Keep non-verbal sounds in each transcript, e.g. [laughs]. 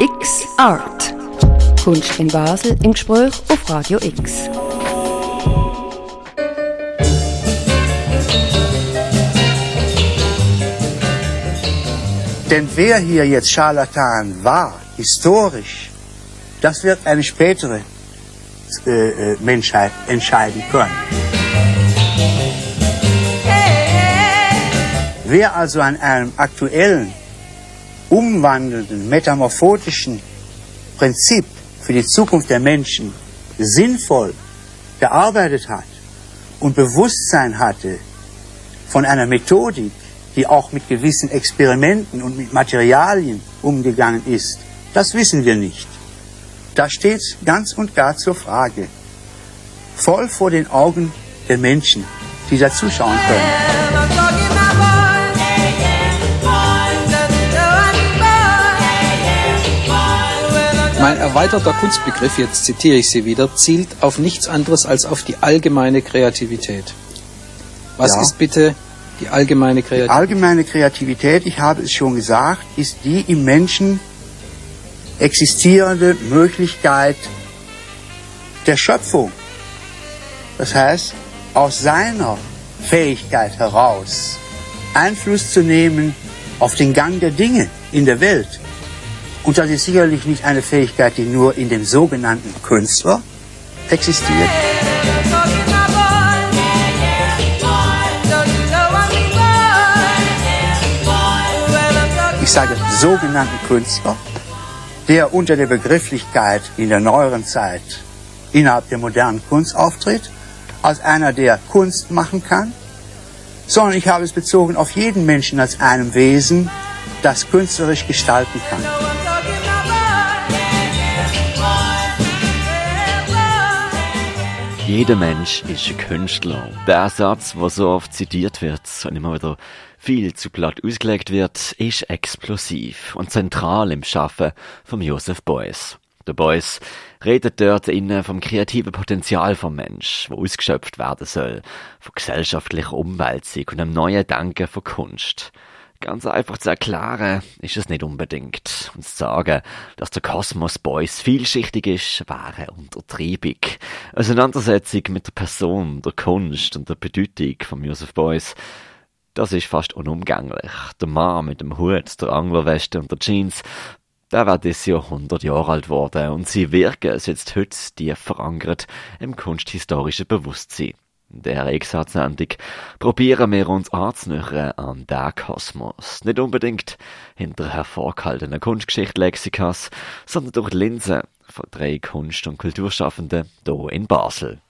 X Art. Kunst in Basel im Gespräch auf Radio X. Denn wer hier jetzt Scharlatan war, historisch, das wird eine spätere äh, äh Menschheit entscheiden können. Wer also an einem aktuellen, umwandelnden, metamorphotischen Prinzip für die Zukunft der Menschen sinnvoll gearbeitet hat und Bewusstsein hatte von einer Methodik, die auch mit gewissen Experimenten und mit Materialien umgegangen ist, das wissen wir nicht. Das steht ganz und gar zur Frage. Voll vor den Augen der Menschen, die da zuschauen können. Mein erweiterter Kunstbegriff, jetzt zitiere ich Sie wieder, zielt auf nichts anderes als auf die allgemeine Kreativität. Was ja. ist bitte die allgemeine Kreativität? Die allgemeine Kreativität, ich habe es schon gesagt, ist die im Menschen existierende Möglichkeit der Schöpfung. Das heißt, aus seiner Fähigkeit heraus Einfluss zu nehmen auf den Gang der Dinge in der Welt. Und das ist sicherlich nicht eine Fähigkeit, die nur in dem sogenannten Künstler existiert. Ich sage sogenannten Künstler, der unter der Begrifflichkeit in der neueren Zeit innerhalb der modernen Kunst auftritt, als einer, der Kunst machen kann, sondern ich habe es bezogen auf jeden Menschen als einem Wesen, das künstlerisch gestalten kann. Jeder Mensch ist ein Künstler. Der Satz, der so oft zitiert wird und immer wieder viel zu platt ausgelegt wird, ist explosiv und zentral im Schaffen von Joseph Beuys. Der Beuys redet dort innen vom kreativen Potenzial vom Mensch, wo ausgeschöpft werden soll, von gesellschaftlicher Umwälzung und einem neuen Denken von Kunst. Ganz einfach zu erklären ist es nicht unbedingt. Und zu sagen, dass der Kosmos Boys vielschichtig ist, wäre Untertreibung. Auseinandersetzung mit der Person, der Kunst und der Bedeutung von Joseph Beuys, das ist fast unumgänglich. Der Mann mit dem Hut, der Anglerweste und der Jeans, der war dieses Jahr 100 Jahre alt worden und sie wirken jetzt heute tief verankert im kunsthistorischen Bewusstsein. Dieser Exat-Sendung probieren wir uns anzunähern an den Kosmos. Nicht unbedingt hinter hervorgehaltenen Kunstgeschichte-Lexikas, sondern durch die Linse von drei Kunst- und Kulturschaffenden hier in Basel.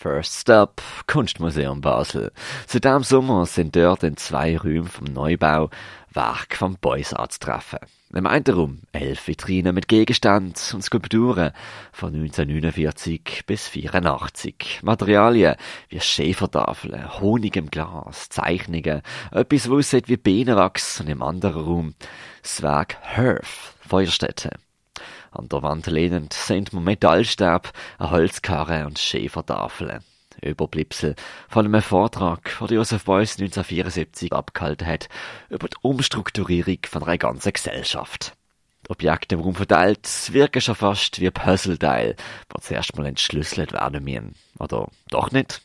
First Stop, Kunstmuseum Basel. Seit diesem Sommer sind dort in zwei Räumen vom Neubau Werke von Beuys anzutreffen. Im einen Raum elf Vitrinen mit Gegenständen und Skulpturen von 1949 bis 1984. Materialien wie Schäfertafeln, Honig im Glas, Zeichnungen, etwas, was aussieht wie Bienenwachs und im anderen Raum das Werk Hearth, Feuerstätte. An der Wand lehnend sind Metallstab, eine Holzkarre und Schäfertafeln. Überbleibsel von einem Vortrag, den Josef Beuys 1974 abgehalten hat, über die Umstrukturierung von einer ganzen Gesellschaft. Die Objekte im Raum verteilt wirken schon fast wie Puzzleteile, die zuerst mal entschlüsselt werden müssen. Oder doch nicht?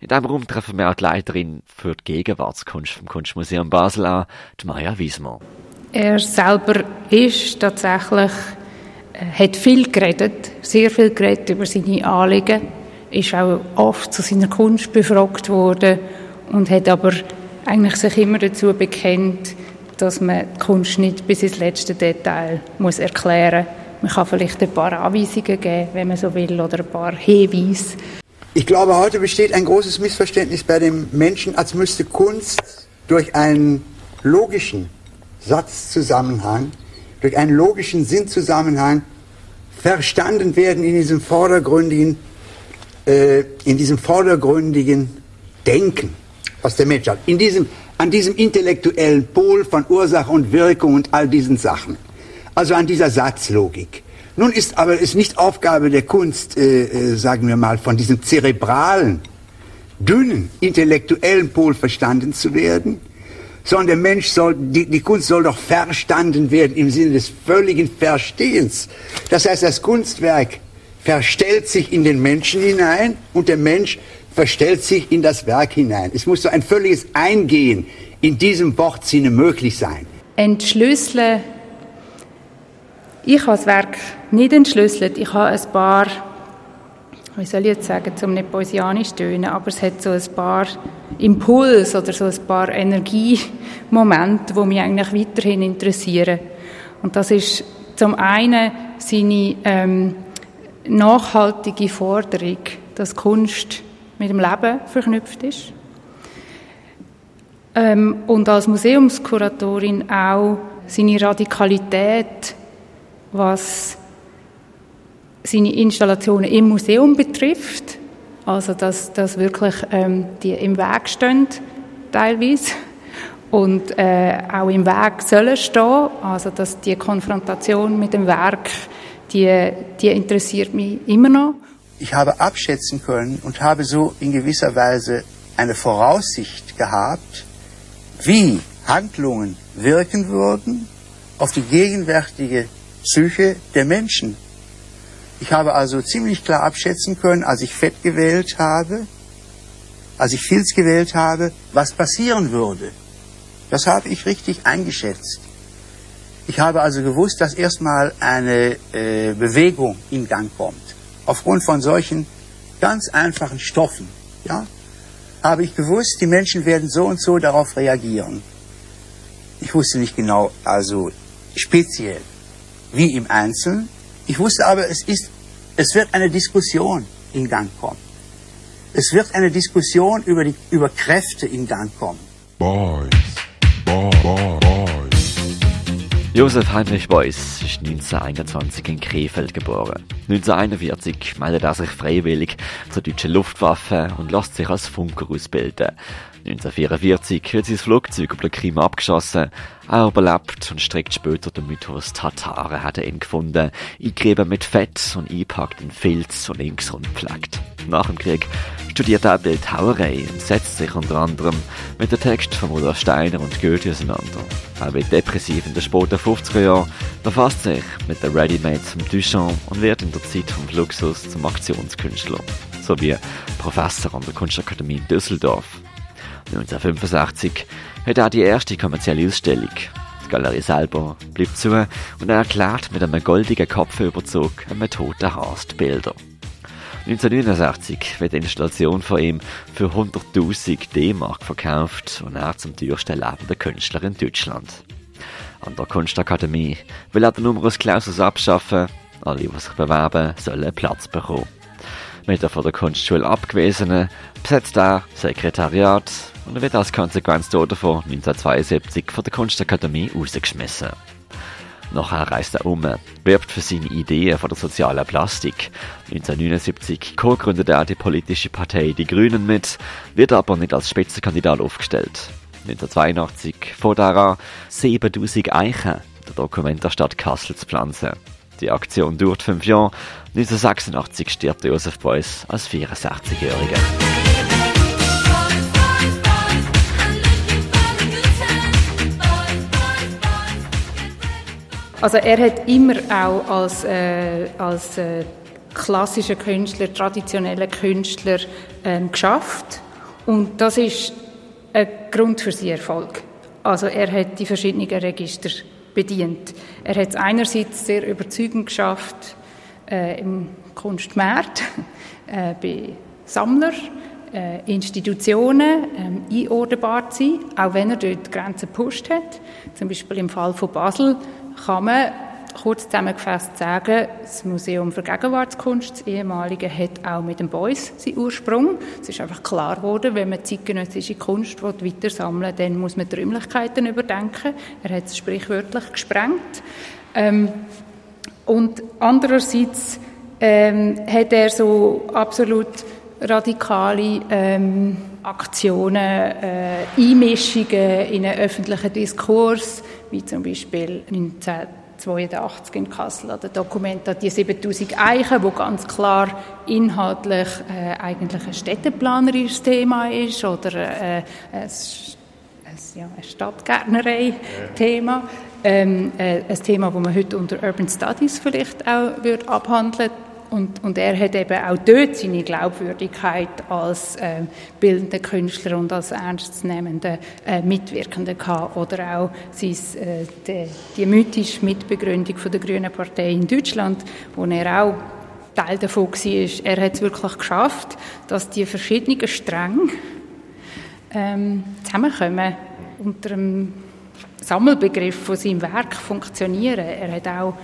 In diesem Raum treffen wir auch die Leiterin für die Gegenwartskunst vom Kunstmuseum Basel an, die Maja Wiesmer. Er selber ist tatsächlich, hat viel geredet, sehr viel geredet über seine Anliegen ist auch oft zu seiner Kunst befragt worden und hat aber eigentlich sich immer dazu bekennt, dass man die Kunst nicht bis ins letzte Detail muss erklären muss. Man kann vielleicht ein paar Anweisungen geben, wenn man so will, oder ein paar Hinweise. Ich glaube, heute besteht ein großes Missverständnis bei dem Menschen, als müsste Kunst durch einen logischen Satzzusammenhang, durch einen logischen Sinnzusammenhang verstanden werden in diesem vordergründigen äh, in diesem vordergründigen Denken, was der Mensch hat, in diesem, an diesem intellektuellen Pol von Ursache und Wirkung und all diesen Sachen. Also an dieser Satzlogik. Nun ist aber es nicht Aufgabe der Kunst, äh, äh, sagen wir mal, von diesem zerebralen, dünnen, intellektuellen Pol verstanden zu werden, sondern der Mensch soll, die, die Kunst soll doch verstanden werden im Sinne des völligen Verstehens. Das heißt, das Kunstwerk verstellt sich in den Menschen hinein und der Mensch verstellt sich in das Werk hinein. Es muss so ein völliges Eingehen in diesem Wortsinne möglich sein. Entschlüsseln. Ich habe das Werk nicht entschlüsselt. Ich habe ein paar, wie soll ich jetzt sagen, zum nicht poesianisch tönen, aber es hat so ein paar Impulse oder so ein paar Energiemomente, die mich eigentlich weiterhin interessieren. Und das ist zum einen seine ähm, nachhaltige Forderung, dass Kunst mit dem Leben verknüpft ist. Ähm, und als Museumskuratorin auch seine Radikalität, was seine Installationen im Museum betrifft. Also, dass, dass wirklich ähm, die im Weg stehen, teilweise. Und äh, auch im Weg sollen stehen. Also, dass die Konfrontation mit dem Werk, die, die interessiert mich immer noch. Ich habe abschätzen können und habe so in gewisser Weise eine Voraussicht gehabt, wie Handlungen wirken würden auf die gegenwärtige Psyche der Menschen. Ich habe also ziemlich klar abschätzen können, als ich Fett gewählt habe, als ich Filz gewählt habe, was passieren würde. Das habe ich richtig eingeschätzt. Ich habe also gewusst, dass erstmal eine äh, Bewegung in Gang kommt. Aufgrund von solchen ganz einfachen Stoffen. Ja? habe ich gewusst, die Menschen werden so und so darauf reagieren. Ich wusste nicht genau, also speziell, wie im Einzelnen. Ich wusste aber, es ist, es wird eine Diskussion in Gang kommen. Es wird eine Diskussion über die, über Kräfte in Gang kommen. Boys, boy, boy, boy. Josef Heinrich Beuys ist 1921 in Krefeld geboren. 1941 meldet er sich freiwillig zur deutschen Luftwaffe und lässt sich als Funker ausbilden. 1944 wird sein Flugzeug über den Krim abgeschossen. Er überlebt und streckt später den Mythos Tataren hat er ihn gefunden, eingerieben mit Fett und eingepackt in Filz und linksrund gepflegt. Nach dem Krieg studiert er Bildhauerei und setzt sich unter anderem mit dem Text von Rudolf Steiner und Goethe auseinander. Er wird depressiv in den späten 50er Jahren, befasst sich mit den Ready-Mades vom Duchamp und wird in der Zeit vom Fluxus zum Aktionskünstler, sowie Professor an der Kunstakademie in Düsseldorf. 1965 hat er die erste kommerzielle Ausstellung. Die Galerie selber bleibt zu und er erklärt mit einem goldigen Kopfüberzug einem toten Hast Bilder. 1969 wird die Installation von ihm für 100.000 D-Mark verkauft und er zum teuersten lebenden Künstler in Deutschland. An der Kunstakademie will er den Numerus Clausus abschaffen. Alle, die sich bewerben, sollen Platz bekommen. Mit der von der Kunstschule abgewiesenen besetzt er Sekretariat und wird als Konsequenz davon 1972 von der Kunstakademie rausgeschmissen. Nachher reist er um, wirbt für seine Ideen von der sozialen Plastik. 1979 co-gründet er die politische Partei Die Grünen mit, wird aber nicht als Spitzenkandidat aufgestellt. 1982 fährt er an, 7000 Eichen der Dokument der Stadt Kassel zu pflanzen. Die Aktion dauert fünf Jahre. 1986 stirbt Josef Beuys als 64-Jähriger. Also er hat immer auch als, äh, als äh, klassischer Künstler, traditioneller Künstler ähm, geschafft und das ist ein Grund für seinen Erfolg. Also er hat die verschiedenen Register bedient. Er hat es einerseits sehr überzeugend geschafft äh, im Kunstmarkt, [laughs] äh, bei Sammlern, äh, Institutionen ähm, einordnbar zu sein, auch wenn er dort Grenzen gepusht hat. Zum Beispiel im Fall von Basel kann man kurz zusammengefasst sagen, das Museum für Gegenwartskunst, das ehemalige, hat auch mit dem Beuys seinen Ursprung. Es ist einfach klar geworden, wenn man zeitgenössische Kunst weiter sammeln will, dann muss man die Räumlichkeiten überdenken. Er hat es sprichwörtlich gesprengt. Ähm, und andererseits ähm, hat er so absolut radikale ähm, Aktionen, äh, Einmischungen in einen öffentlichen Diskurs, wie zum Beispiel 1982 in Kassel. An der Dokumenta die 7000 Eichen, wo ganz klar inhaltlich äh, eigentlich ein städteplanerisches Thema ist oder äh, ein, ja, ein Stadtgärtnerei-Thema. Ähm, äh, ein Thema, das man heute unter Urban Studies vielleicht auch wird abhandeln und, und er hat eben auch dort seine Glaubwürdigkeit als äh, bildender Künstler und als ernstzunehmender äh, Mitwirkender gehabt. Oder auch sein, äh, die, die mythische Mitbegründung von der Grünen Partei in Deutschland, wo er auch Teil davon war. Er hat es wirklich geschafft, dass die verschiedenen Stränge ähm, zusammenkommen unter einem Sammelbegriff von seinem Werk funktionieren. Er hat auch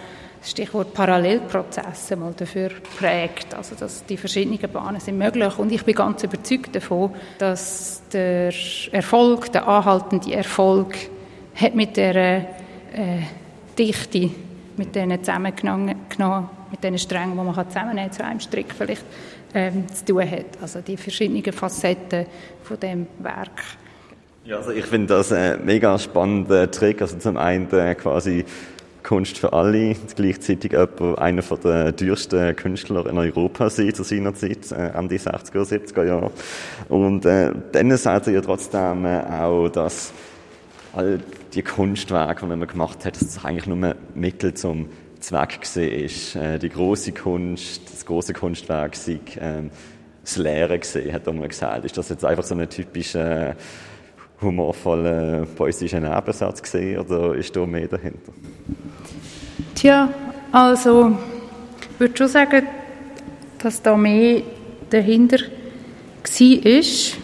Stichwort Parallelprozesse mal dafür prägt, also dass die verschiedenen Bahnen sind möglich und ich bin ganz überzeugt davon, dass der Erfolg, der anhaltende Erfolg hat mit der äh, Dichte, mit diesen zusammengenommen, mit diesen Strängen, die man zusammennehmen zu einem Strick vielleicht ähm, zu tun hat. Also die verschiedenen Facetten von dem Werk. Ja, also ich finde das ein mega spannender Trick. Also zum einen äh, quasi Kunst für alle, gleichzeitig einer der teuersten Künstler in Europa sein zu seiner Zeit, äh, Ende 60er, 70er Jahre. Und äh, dann sagt er ja trotzdem äh, auch, dass all die Kunstwerke, die er gemacht hat, dass es eigentlich nur Mittel zum Zweck ist. Äh, die große Kunst, das große Kunstwerk sei äh, das Leere gesehen, hat er mal gesagt. Ist das jetzt einfach so ein typischer humorvoller poetischer Nebensatz gesehen oder ist da mehr dahinter? Tja, also ich würde schon sagen, dass da mehr dahinter war.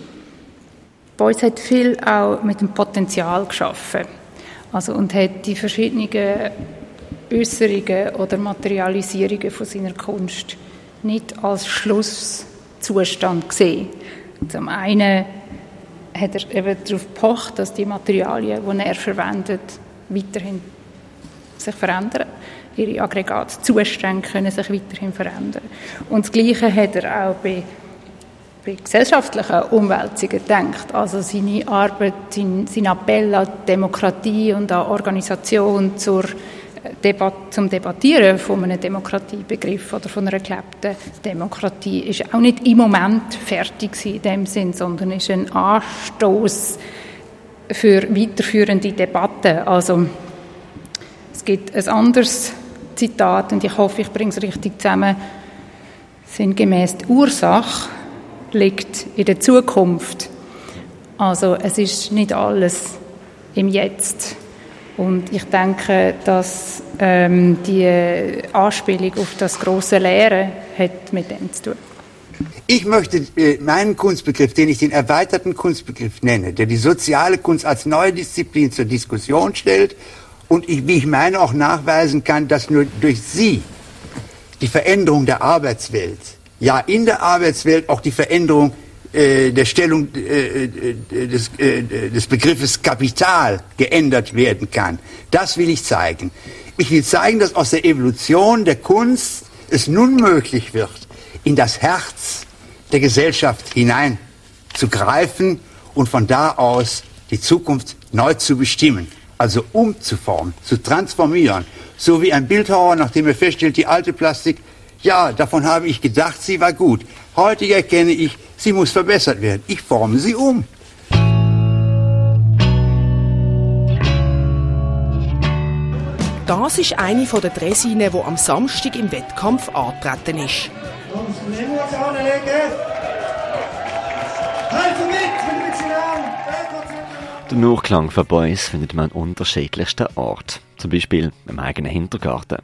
Bei uns hat viel auch mit dem Potenzial geschaffen. Also, und hat die verschiedenen Äußerungen oder Materialisierungen von seiner Kunst nicht als Schlusszustand gesehen. Zum einen hat er eben darauf gepocht, dass die Materialien, die er verwendet, weiterhin sich verändern. Ihre Aggregatzustände können sich weiterhin verändern. Und das Gleiche hat er auch bei, bei gesellschaftlichen Umwälzungen gedacht. Also seine Arbeit, sein, sein Appell an Demokratie und an Organisation zur Debat zum Debattieren von einem Demokratiebegriff oder von einer gelebten Demokratie ist auch nicht im Moment fertig in dem Sinn, sondern ist ein Anstoß für weiterführende Debatten. Also es gibt ein anderes Zitat und ich hoffe, ich bringe es richtig zusammen. Sinngemäß die Ursache liegt in der Zukunft. Also es ist nicht alles im Jetzt. Und ich denke, dass ähm, die Anspielung auf das große Lehren hat mit dem zu tun. Ich möchte äh, meinen Kunstbegriff, den ich den erweiterten Kunstbegriff nenne, der die soziale Kunst als neue Disziplin zur Diskussion stellt und ich, wie ich meine, auch nachweisen kann, dass nur durch sie die Veränderung der Arbeitswelt, ja in der Arbeitswelt auch die Veränderung der Stellung äh, äh, des, des Begriffes Kapital geändert werden kann. Das will ich zeigen. Ich will zeigen, dass aus der Evolution der Kunst es nun möglich wird, in das Herz der Gesellschaft hinein zu greifen und von da aus die Zukunft neu zu bestimmen, also umzuformen, zu transformieren, so wie ein Bildhauer, nachdem er feststellt, die alte Plastik, ja, davon habe ich gedacht, sie war gut. Heute erkenne ich, Sie muss verbessert werden. Ich forme sie um. Das ist eine der Dresine, die am Samstag im Wettkampf angetreten ist. Den Nachklang von Boys findet man an unterschiedlichsten Orten, zum Beispiel im eigenen Hintergarten.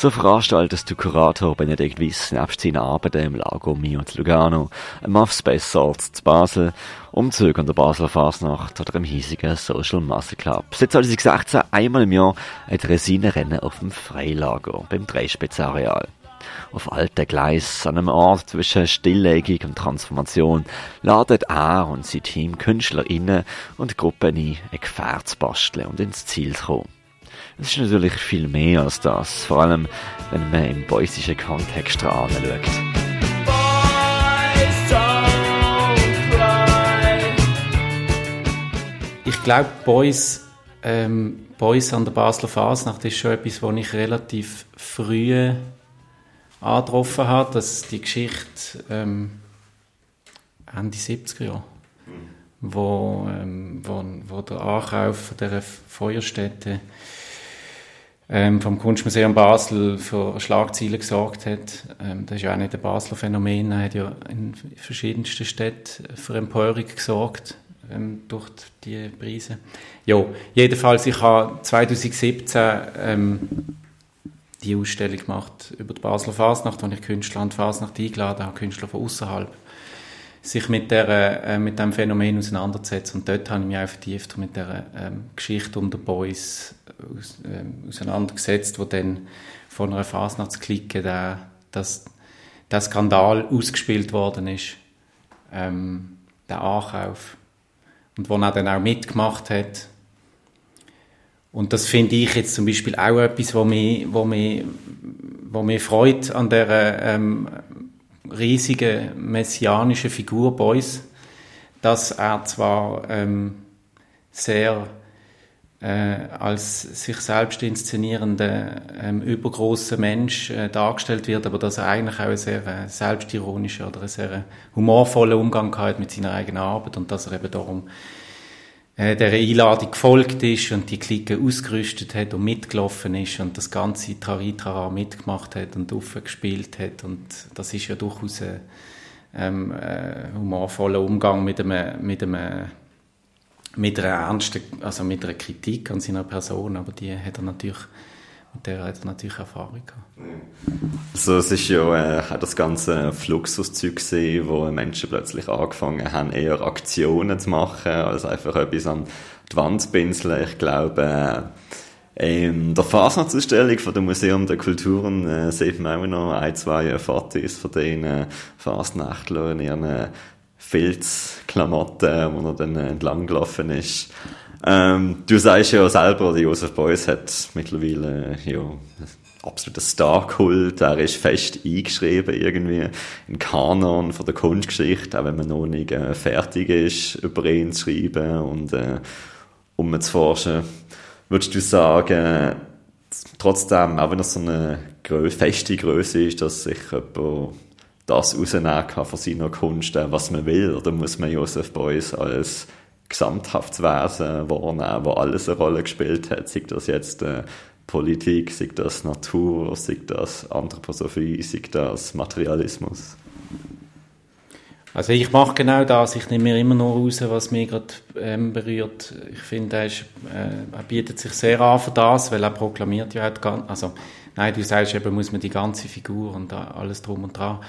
So veranstaltest du Kurator Benedikt Wiss nebst seinen Arbeiten im Lago Mio zu Lugano, im Muff Space Salt zu Basel, Umzüge an der Basler Fasnacht oder im hiesigen Social Muscle Club. Seit 2016 einmal im Jahr ein Resinenrennen auf dem Freilager beim Dreispitzareal. Auf alten Gleis, an einem Ort zwischen Stilllegung und Transformation, ladet er und sein Team KünstlerInnen und Gruppen ein, ein Gefährt zu basteln und ins Ziel zu kommen. Es ist natürlich viel mehr als das, vor allem wenn man im boysischen Kontext anschaut. Ich glaube, Boys, ähm, Boys an der Basler Fasnacht ist schon etwas, was ich relativ früh angetroffen habe, dass die Geschichte ähm, Ende 70er Jahre wo, ähm, wo, wo der Ankauf dieser Feuerstätte ähm, vom Kunstmuseum Basel für Schlagzeilen gesorgt hat. Ähm, das ist ja auch nicht ein Basler Phänomen, er hat ja in verschiedensten Städten für Empörung gesorgt ähm, durch die Preise. Ja, jedenfalls, ich habe 2017 ähm, die Ausstellung gemacht über die Basler Fasnacht, wo ich Künstler an die Fasnacht eingeladen habe, Künstler von außerhalb sich mit, der, äh, mit dem Phänomen auseinanderzusetzen. Und dort habe ich mich auch vertieft mit der ähm, Geschichte um die Boys aus, äh, auseinandergesetzt, wo dann von einer Fasnachtsklicke der, das, der Skandal ausgespielt worden ist, ähm, der Ankauf. Und wo er dann auch mitgemacht hat. Und das finde ich jetzt zum Beispiel auch etwas, wo mich, wo mich, wo mich freut an der ähm, riesige messianische Figur Beuys, dass er zwar ähm, sehr äh, als sich selbst inszenierender ähm, übergroßer Mensch äh, dargestellt wird, aber dass er eigentlich auch ein sehr äh, selbstironischer oder ein sehr humorvoller Umgang hat mit seiner eigenen Arbeit und dass er eben darum äh, der Einladung gefolgt ist und die Clique ausgerüstet hat und mitgelaufen ist und das ganze Traritara mitgemacht hat und aufgespielt hat. Und das ist ja durchaus ein ähm, äh, humorvoller Umgang mit einem, mit einem mit einer ernsten, also mit einer Kritik an seiner Person, aber die hat er natürlich mit der hat natürlich Erfahrung gehabt. Also es ist ja äh, das ganze Fluxuszeug gesehen, wo Menschen plötzlich angefangen haben, eher Aktionen zu machen, als einfach etwas an die Wand zu pinseln. Ich glaube, äh, in der Fasnachtsausstellung von dem Museum der Kulturen äh, sieht man auch noch ein, zwei Fotos von den äh, Fasnachtlern in ihren äh, Filzklamotten, wo er dann äh, entlang gelaufen ist. Ähm, du sagst ja selber, der Josef Beuys hat mittlerweile ja, absoluter Star-Kult. Er ist fest eingeschrieben irgendwie in Kanon von der Kunstgeschichte, auch wenn man noch nicht äh, fertig ist, über ihn zu schreiben und äh, um zu forschen. Würdest du sagen, trotzdem, auch wenn er so eine feste Größe ist, dass sich jemand das rausnehmen kann von seiner Kunst, äh, was man will, oder muss man Josef Beuys als gesamthaftes Wesen wahrnehmen, wo alles eine Rolle gespielt hat, sei das jetzt äh, Politik, sei das Natur, sei das Anthroposophie, sei das Materialismus. Also ich mache genau das, ich nehme mir immer nur raus, was mich gerade ähm, berührt. Ich finde, er, äh, er bietet sich sehr an für das, weil er proklamiert ja halt, also nein, du sagst eben, muss man die ganze Figur und alles drum und dran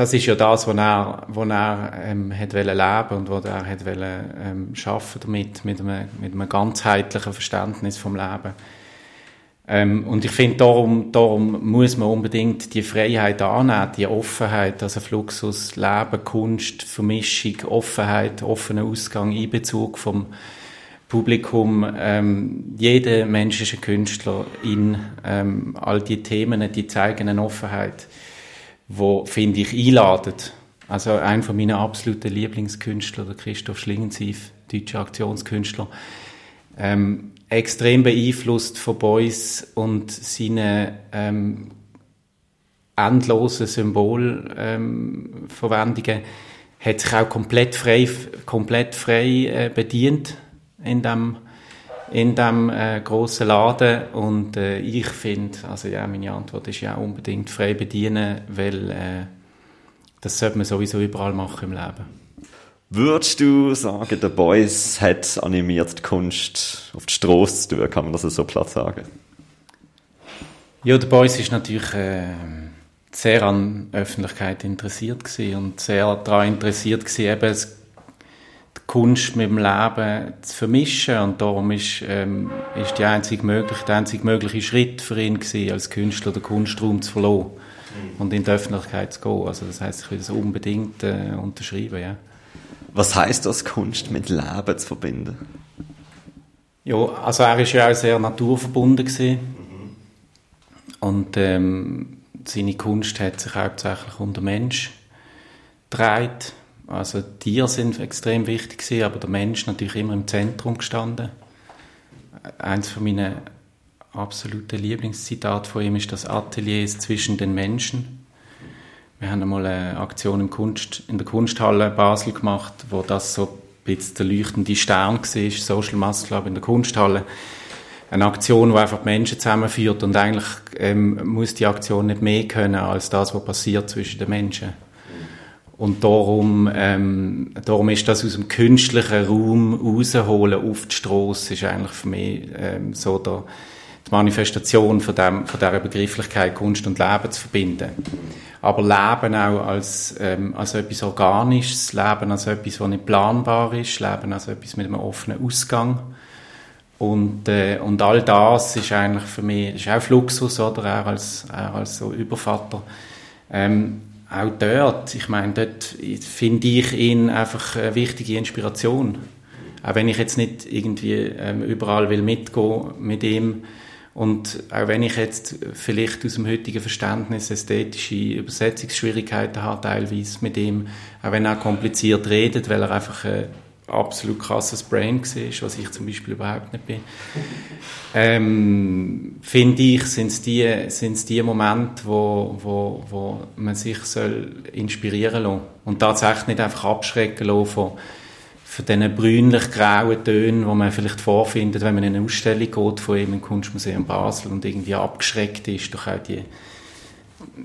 das ist ja das, was er, was er ähm, hat leben und was er hat wollen, ähm, schaffen damit, mit einem, mit einem ganzheitlichen Verständnis vom Leben. Ähm, und ich finde, darum, darum muss man unbedingt die Freiheit annehmen, die Offenheit, also Fluxus, Leben, Kunst, Vermischung, Offenheit, offener Ausgang, Einbezug vom Publikum. Ähm, jeder Mensch ist ein Künstler in ähm, all die Themen, die zeigen eine Offenheit wo, finde ich, einladet. Also ein von meinen absoluten Lieblingskünstler, der Christoph Schlingensief, deutscher Aktionskünstler, ähm, extrem beeinflusst von Beuys und seine ähm, endlosen Symbolverwendungen, ähm, hat sich auch komplett frei, komplett frei äh, bedient in dem in dem äh, großen Laden und äh, ich finde, also ja, meine Antwort ist ja unbedingt frei bedienen, weil äh, das sollte man sowieso überall machen im Leben. Würdest du sagen, der Boys hat animiert die Kunst auf die Straße zu tun, kann man das so platt sagen? Ja, der Boys ist natürlich äh, sehr an Öffentlichkeit interessiert und sehr daran interessiert gewesen, eben Kunst mit dem Leben zu vermischen und darum ist, ähm, ist die einzige mögliche, der einzige mögliche Schritt für ihn gewesen, als Künstler den Kunstraum zu verlassen und in die Öffentlichkeit zu gehen. Also das heißt, ich will das unbedingt äh, unterschreiben, ja. Was heißt das, Kunst mit Leben zu verbinden? Ja, also er ist ja auch sehr naturverbunden gewesen. Mhm. und ähm, seine Kunst hat sich hauptsächlich um den Mensch gedreht also Tiere sind extrem wichtig gewesen, aber der Mensch natürlich immer im Zentrum gestanden. Eins von meinen absoluten Lieblingszitate von ihm ist das Atelier ist zwischen den Menschen. Wir haben einmal eine Aktion Kunst, in der Kunsthalle Basel gemacht, wo das so bisschen der leuchtende Stern war, Social Muscle Club in der Kunsthalle. Eine Aktion, die einfach die Menschen zusammenführt und eigentlich ähm, muss die Aktion nicht mehr können als das, was passiert zwischen den Menschen. Und darum, ähm, darum ist das aus dem künstlichen Raum rausholen auf die Strasse, ist eigentlich für mich ähm, so der, die Manifestation von, dem, von dieser Begrifflichkeit Kunst und Leben zu verbinden. Aber Leben auch als, ähm, als etwas Organisches, Leben als etwas, das nicht planbar ist, Leben als etwas mit einem offenen Ausgang. Und, äh, und all das ist eigentlich für mich, ist auch Luxus, oder? Auch als, auch als so Übervater. Ähm, auch dort, ich meine, dort finde ich ihn einfach eine wichtige Inspiration. Auch wenn ich jetzt nicht irgendwie ähm, überall will mitgehen mit ihm, und auch wenn ich jetzt vielleicht aus dem heutigen Verständnis ästhetische Übersetzungsschwierigkeiten habe, teilweise mit ihm, auch wenn er kompliziert redet, weil er einfach ein absolut krasses Brain war, was ich zum Beispiel überhaupt nicht bin, [laughs] ähm, finde ich, sind es die, sind's die Momente, wo, wo, wo man sich soll inspirieren lassen und tatsächlich nicht einfach abschrecken lassen von von diesen brünlich-grauen Tönen, die man vielleicht vorfindet, wenn man in eine Ausstellung geht von im Kunstmuseum Basel und irgendwie abgeschreckt ist durch auch die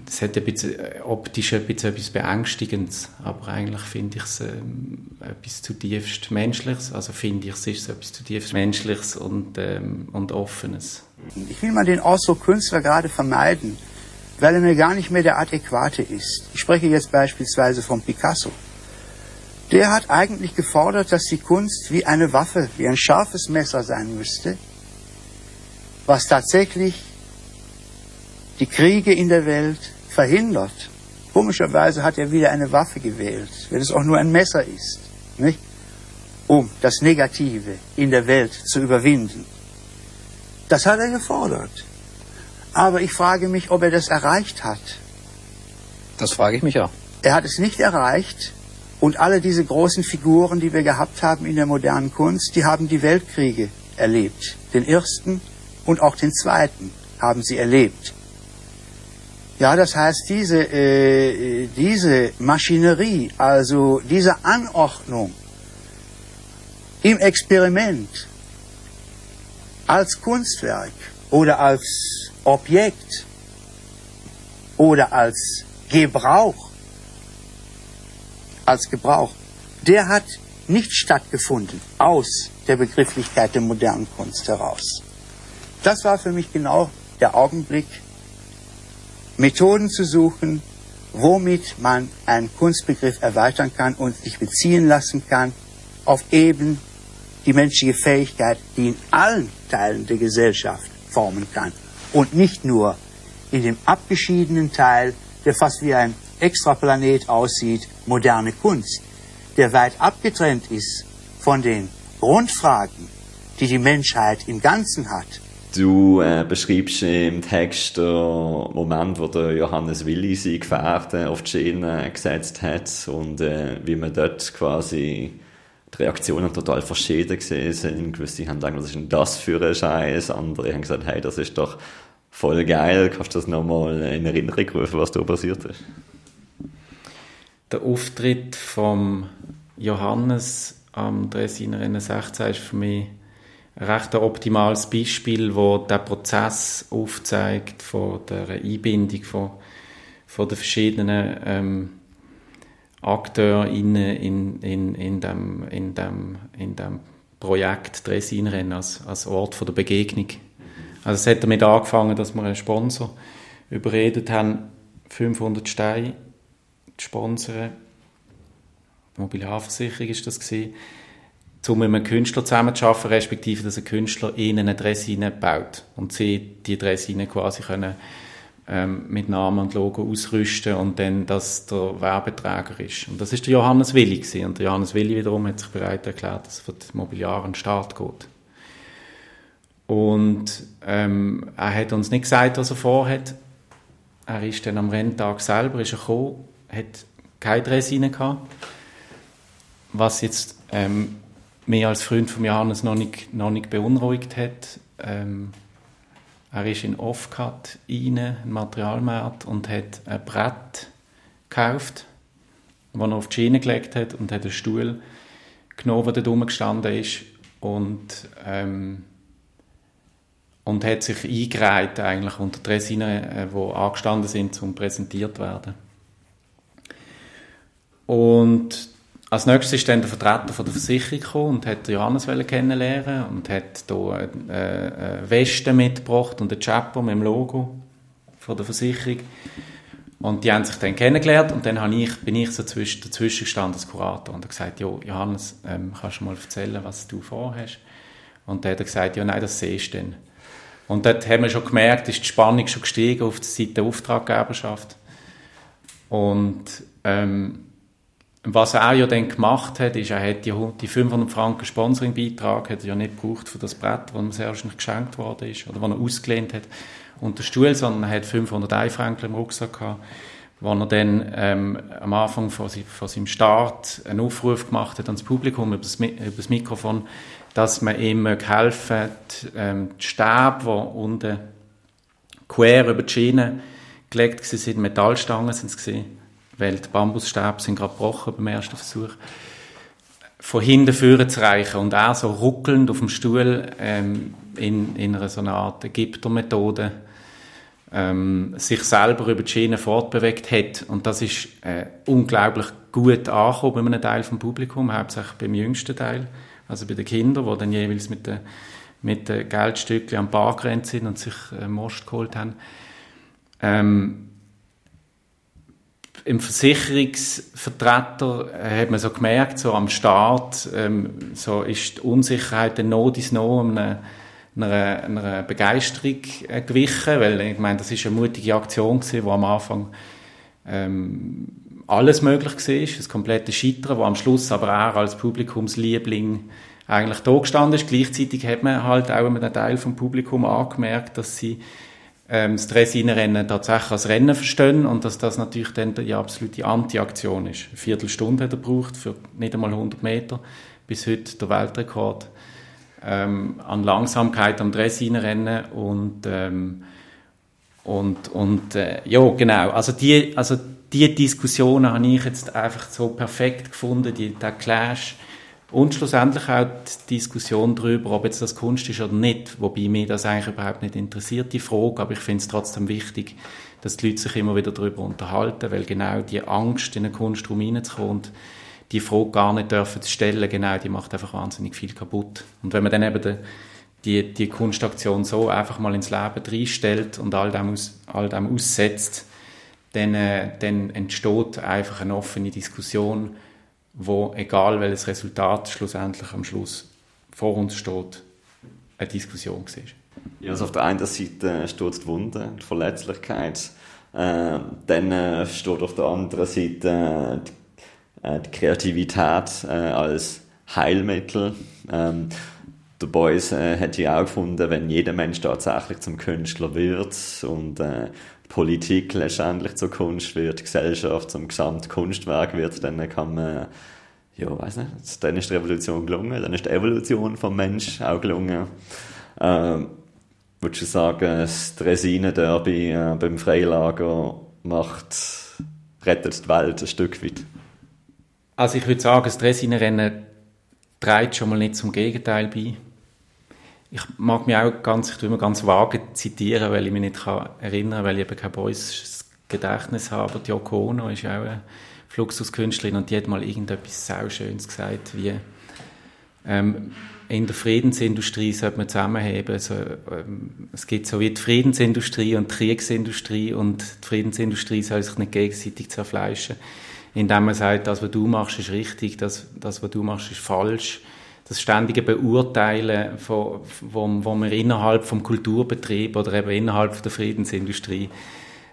es hat ein bisschen, äh, optisch ein bisschen etwas Beängstigendes, aber eigentlich finde ich es ähm, etwas zutiefst Menschliches, also finde ich es ist etwas zutiefst Menschliches und, ähm, und Offenes. Ich will mal den Ausdruck Künstler gerade vermeiden, weil er mir gar nicht mehr der adäquate ist. Ich spreche jetzt beispielsweise von Picasso der hat eigentlich gefordert, dass die Kunst wie eine Waffe, wie ein scharfes Messer sein müsste, was tatsächlich die Kriege in der Welt verhindert. Komischerweise hat er wieder eine Waffe gewählt, wenn es auch nur ein Messer ist, nicht? um das Negative in der Welt zu überwinden. Das hat er gefordert. Aber ich frage mich, ob er das erreicht hat. Das frage ich mich auch. Er hat es nicht erreicht, und alle diese großen Figuren, die wir gehabt haben in der modernen Kunst, die haben die Weltkriege erlebt. Den ersten und auch den zweiten haben sie erlebt. Ja, das heißt, diese, äh, diese Maschinerie, also diese Anordnung im Experiment als Kunstwerk oder als Objekt oder als Gebrauch als Gebrauch, der hat nicht stattgefunden aus der Begrifflichkeit der modernen Kunst heraus. Das war für mich genau der Augenblick, Methoden zu suchen, womit man einen Kunstbegriff erweitern kann und sich beziehen lassen kann auf eben die menschliche Fähigkeit, die in allen Teilen der Gesellschaft formen kann und nicht nur in dem abgeschiedenen Teil, der fast wie ein Extraplanet aussieht, moderne Kunst, der weit abgetrennt ist von den Grundfragen, die die Menschheit im Ganzen hat. Du äh, beschreibst im Text den Moment, wo der Johannes Willi seine Gefährte auf die Schiene gesetzt hat und äh, wie man dort quasi die Reaktionen total verschieden gesehen sind. Gewisse haben gedacht, was ist denn das für ein Scheiß? Andere haben gesagt, hey, das ist doch voll geil. Kannst du das nochmal in Erinnerung rufen, was da passiert ist? der Auftritt von Johannes am Dresdner Rennen 16 ist für mich ein recht optimales Beispiel, wo der Prozess aufzeigt von der Einbindung von, von den verschiedenen ähm, Akteuren in, in, in, dem, in, dem, in dem Projekt Dresdner als, als Ort von der Begegnung. Also es hat damit angefangen, dass wir einen Sponsor überredet haben, 500 Steine sponsern. Die Mobiliarversicherung ist das gewesen, um mit einem Künstler zusammenzuarbeiten, respektive, dass ein Künstler ihnen eine Dressine baut und sie die Dressine quasi können ähm, mit Namen und Logo ausrüsten und dann, dass der Werbeträger ist. Und das ist der Johannes Willi gewesen. Und der Johannes Willi wiederum hat sich bereit erklärt, dass für die Mobiliar an den Start geht. Und ähm, er hat uns nicht gesagt, was er vorhat. Er ist dann am Renntag selber ist er gekommen hat keine Dressine gehabt. Was jetzt ähm, mehr als Freund von Johannes noch nicht, noch nicht beunruhigt hat. Ähm, er ist in Offcut rein, ein Materialmarkt, und hat ein Brett gekauft, das er auf die Schiene gelegt hat und hat einen Stuhl genommen, der da gestanden ist und ähm, und hat sich eingereiht eigentlich unter die Resinen, äh, die angestanden sind, um präsentiert werden. Und als nächstes ist dann der Vertreter von der Versicherung gekommen und hat Johannes kennenlernen und hat hier eine Weste mitgebracht und ein Chapeau mit dem Logo von der Versicherung. Und die haben sich dann kennengelernt und dann ich, bin ich so dazwischen, dazwischen gestanden als Kurator und habe gesagt, jo, Johannes, ähm, kannst du mal erzählen, was du vorhast? Und dann hat er gesagt, ja, nein, das siehst du dann. Und dort haben wir schon gemerkt, ist die Spannung schon gestiegen auf der Seite der Auftraggeberschaft. Und ähm, was er ja dann gemacht hat, ist, er hat die, die 500 Franken Sponsoringbeitrag hat er ja nicht gebraucht für das Brett, das ihm sehr wahrscheinlich geschenkt worden ist oder was er ausgelehnt hat. Unter Stuhl, sondern er hat 500 Franken im Rucksack gehabt, wo er dann ähm, am Anfang von, von, seinem Start einen Aufruf gemacht hat ans Publikum über das, über das Mikrofon, dass man ihm helfen die, ähm, die Stäbe, die unten quer über die Schiene gelegt waren, Metallstangen sind es gewesen, weil die Bambusstäbe sind gerade gebrochen beim ersten Versuch, von hinten führen zu reichen und auch so ruckelnd auf dem Stuhl ähm, in, in einer so einer Art Ägypter-Methode ähm, sich selber über die Schiene fortbewegt hat. Und das ist äh, unglaublich gut angekommen bei einem Teil vom Publikum, hauptsächlich beim jüngsten Teil, also bei den Kindern, die dann jeweils mit den, mit den Geldstückchen am gerannt sind und sich äh, Most geholt haben. Ähm, im Versicherungsvertreter hat man so gemerkt, so am Start, ähm, so ist die Unsicherheit der Not ist noch einer, einer, einer Begeisterung äh, gewichen, weil ich meine, das ist eine mutige Aktion gewesen, wo am Anfang ähm, alles möglich war, das komplette Scheitern, wo am Schluss aber er als Publikumsliebling eigentlich da gestanden ist. Gleichzeitig hat man halt auch mit einem Teil vom Publikum angemerkt, dass sie ähm, das Dressinenrennen tatsächlich als Rennen verstehen und dass das natürlich dann die absolute Anti-Aktion ist. Eine Viertelstunde hat er gebraucht für nicht einmal 100 Meter, bis heute der Weltrekord ähm, an Langsamkeit am Dressinenrennen und ähm, und, und äh, ja, genau, also die, also die Diskussionen habe ich jetzt einfach so perfekt gefunden, die, der Clash, und schlussendlich auch die Diskussion darüber, ob jetzt das Kunst ist oder nicht, wobei mich das eigentlich überhaupt nicht interessiert, die Frage, aber ich finde es trotzdem wichtig, dass die Leute sich immer wieder darüber unterhalten, weil genau die Angst, in einen Kunstraum reinzukommen die Frage gar nicht dürfen stellen, genau, die macht einfach wahnsinnig viel kaputt. Und wenn man dann eben die, die, die Kunstaktion so einfach mal ins Leben reinstellt und all dem, aus, all dem aussetzt, dann, äh, dann entsteht einfach eine offene Diskussion, wo, egal welches Resultat schlussendlich am Schluss vor uns steht, eine Diskussion war. Ja, also auf der einen Seite steht die Wunde, die Verletzlichkeit, äh, dann äh, steht auf der anderen Seite die, äh, die Kreativität äh, als Heilmittel. Ähm, der Beuys äh, hat ja auch gefunden, wenn jeder Mensch tatsächlich zum Künstler wird und äh, Politik letztendlich zur Kunst wird, Gesellschaft zum Gesamtkunstwerk wird, dann kann man, ja, weiß nicht, dann ist die Revolution gelungen, dann ist die Evolution vom Mensch auch gelungen. Ähm, würdest du sagen, das Dresinen-Derby äh, beim Freilager macht, rettet die Welt ein Stück weit? Also ich würde sagen, das Dresinen-Rennen trägt schon mal nicht zum Gegenteil bei ich mag mich auch ganz, ich tue immer ganz vage zitieren, weil ich mich nicht kann erinnern kann, weil ich eben kein Boys Gedächtnis habe. Die Yoko Ono ist auch eine Fluxuskünstlerin und die hat mal irgendetwas sehr Schönes gesagt, wie ähm, in der Friedensindustrie sollte man zusammenheben. Also, ähm, es gibt so wie die Friedensindustrie und die Kriegsindustrie und die Friedensindustrie soll sich nicht gegenseitig zerfleischen, indem man sagt, das, was du machst, ist richtig, das, das was du machst, ist falsch das ständige Beurteilen, von, wo, wo wir innerhalb vom Kulturbetrieb oder eben innerhalb der Friedensindustrie,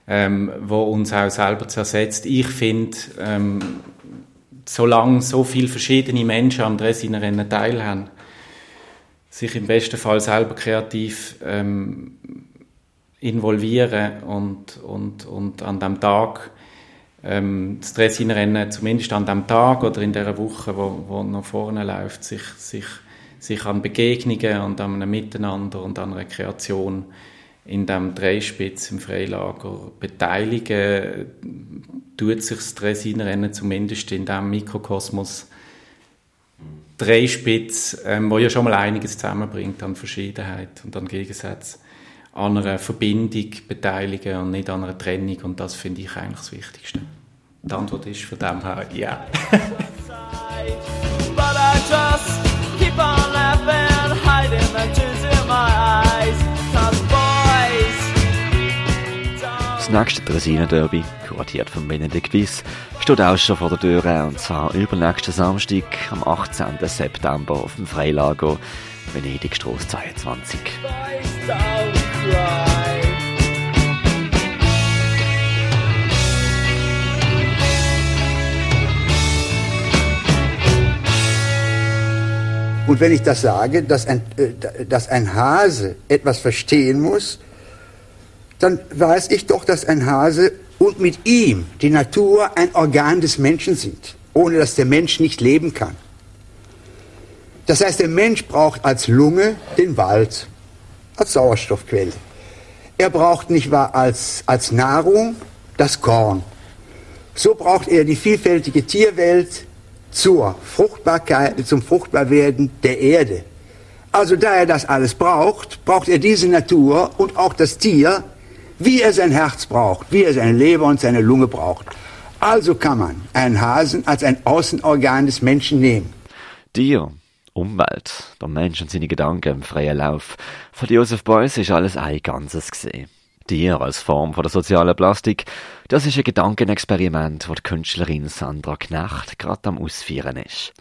ähm, wo uns auch selber zersetzt. Ich finde, ähm, solange so viele verschiedene Menschen am Dressinenrennen teilhaben, sich im besten Fall selber kreativ ähm, involvieren und, und, und an dem Tag ähm, das Dressinrennen zumindest an dem Tag oder in der Woche, wo, wo noch vorne läuft, sich, sich, sich an Begegnungen und an einem Miteinander und an einer Kreation in dem Dreispitz im Freilager beteiligen, tut sich das Dressinrennen zumindest in dem Mikrokosmos Dreispitz, ähm, wo ja schon mal einiges zusammenbringt an Verschiedenheit und an Gegensätzen, an einer Verbindung beteiligen und nicht an einer Trennung und das finde ich eigentlich das Wichtigste. Die Antwort ist von dem her ja. Das nächste Dresinen-Derby, kuratiert von Benedikt Wies, steht auch schon vor der Tür und zwar übernächsten Samstag am 18. September auf dem Freilager Venedig-Strasse 22. Und wenn ich das sage, dass ein, äh, dass ein Hase etwas verstehen muss, dann weiß ich doch, dass ein Hase und mit ihm die Natur ein Organ des Menschen sind, ohne dass der Mensch nicht leben kann. Das heißt, der Mensch braucht als Lunge den Wald, als Sauerstoffquelle. Er braucht nicht wahr als, als Nahrung das Korn. So braucht er die vielfältige Tierwelt, zur Fruchtbarkeit, zum Fruchtbarwerden der Erde. Also da er das alles braucht, braucht er diese Natur und auch das Tier, wie er sein Herz braucht, wie er seine Leber und seine Lunge braucht. Also kann man einen Hasen als ein Außenorgan des Menschen nehmen. Tier, Umwelt, der Mensch und seine Gedanken im freien Lauf. Von Josef Beuys ist alles ein Ganzes gesehen. Tier als Form von der sozialen Plastik, das ist ein Gedankenexperiment, das die Künstlerin Sandra Knecht gerade am Ausführen ist.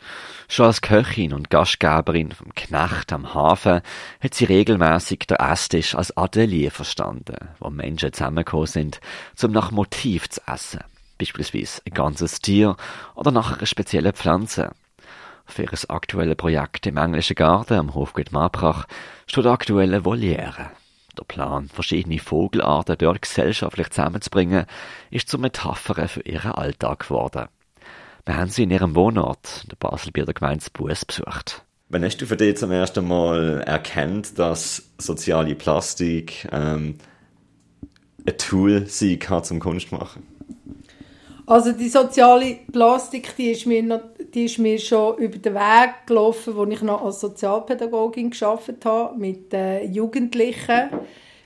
Schon als Köchin und Gastgeberin vom Knecht am Hafen hat sie regelmäßig der Esstisch als Atelier verstanden, wo Menschen zusammengekommen sind, um nach Motiv zu essen. Beispielsweise ein ganzes Tier oder nach einer speziellen Pflanze. Für ihr aktuelles Projekt im englischen Garten am Hofgut Marbrach steht aktuelle Voliere. Der Plan, verschiedene Vogelarten dort gesellschaftlich zusammenzubringen, ist zur Metapher für ihren Alltag geworden. Wir haben sie in ihrem Wohnort, der Baselbieter Gemeinde Buß, besucht. Wann hast du für dich zum ersten Mal erkannt, dass soziale Plastik ähm, ein Tool sein kann zum Kunstmachen? Also die soziale Plastik, die ist mir, die ist mir schon über den Weg gelaufen, wo ich noch als Sozialpädagogin geschafft habe mit äh, Jugendlichen.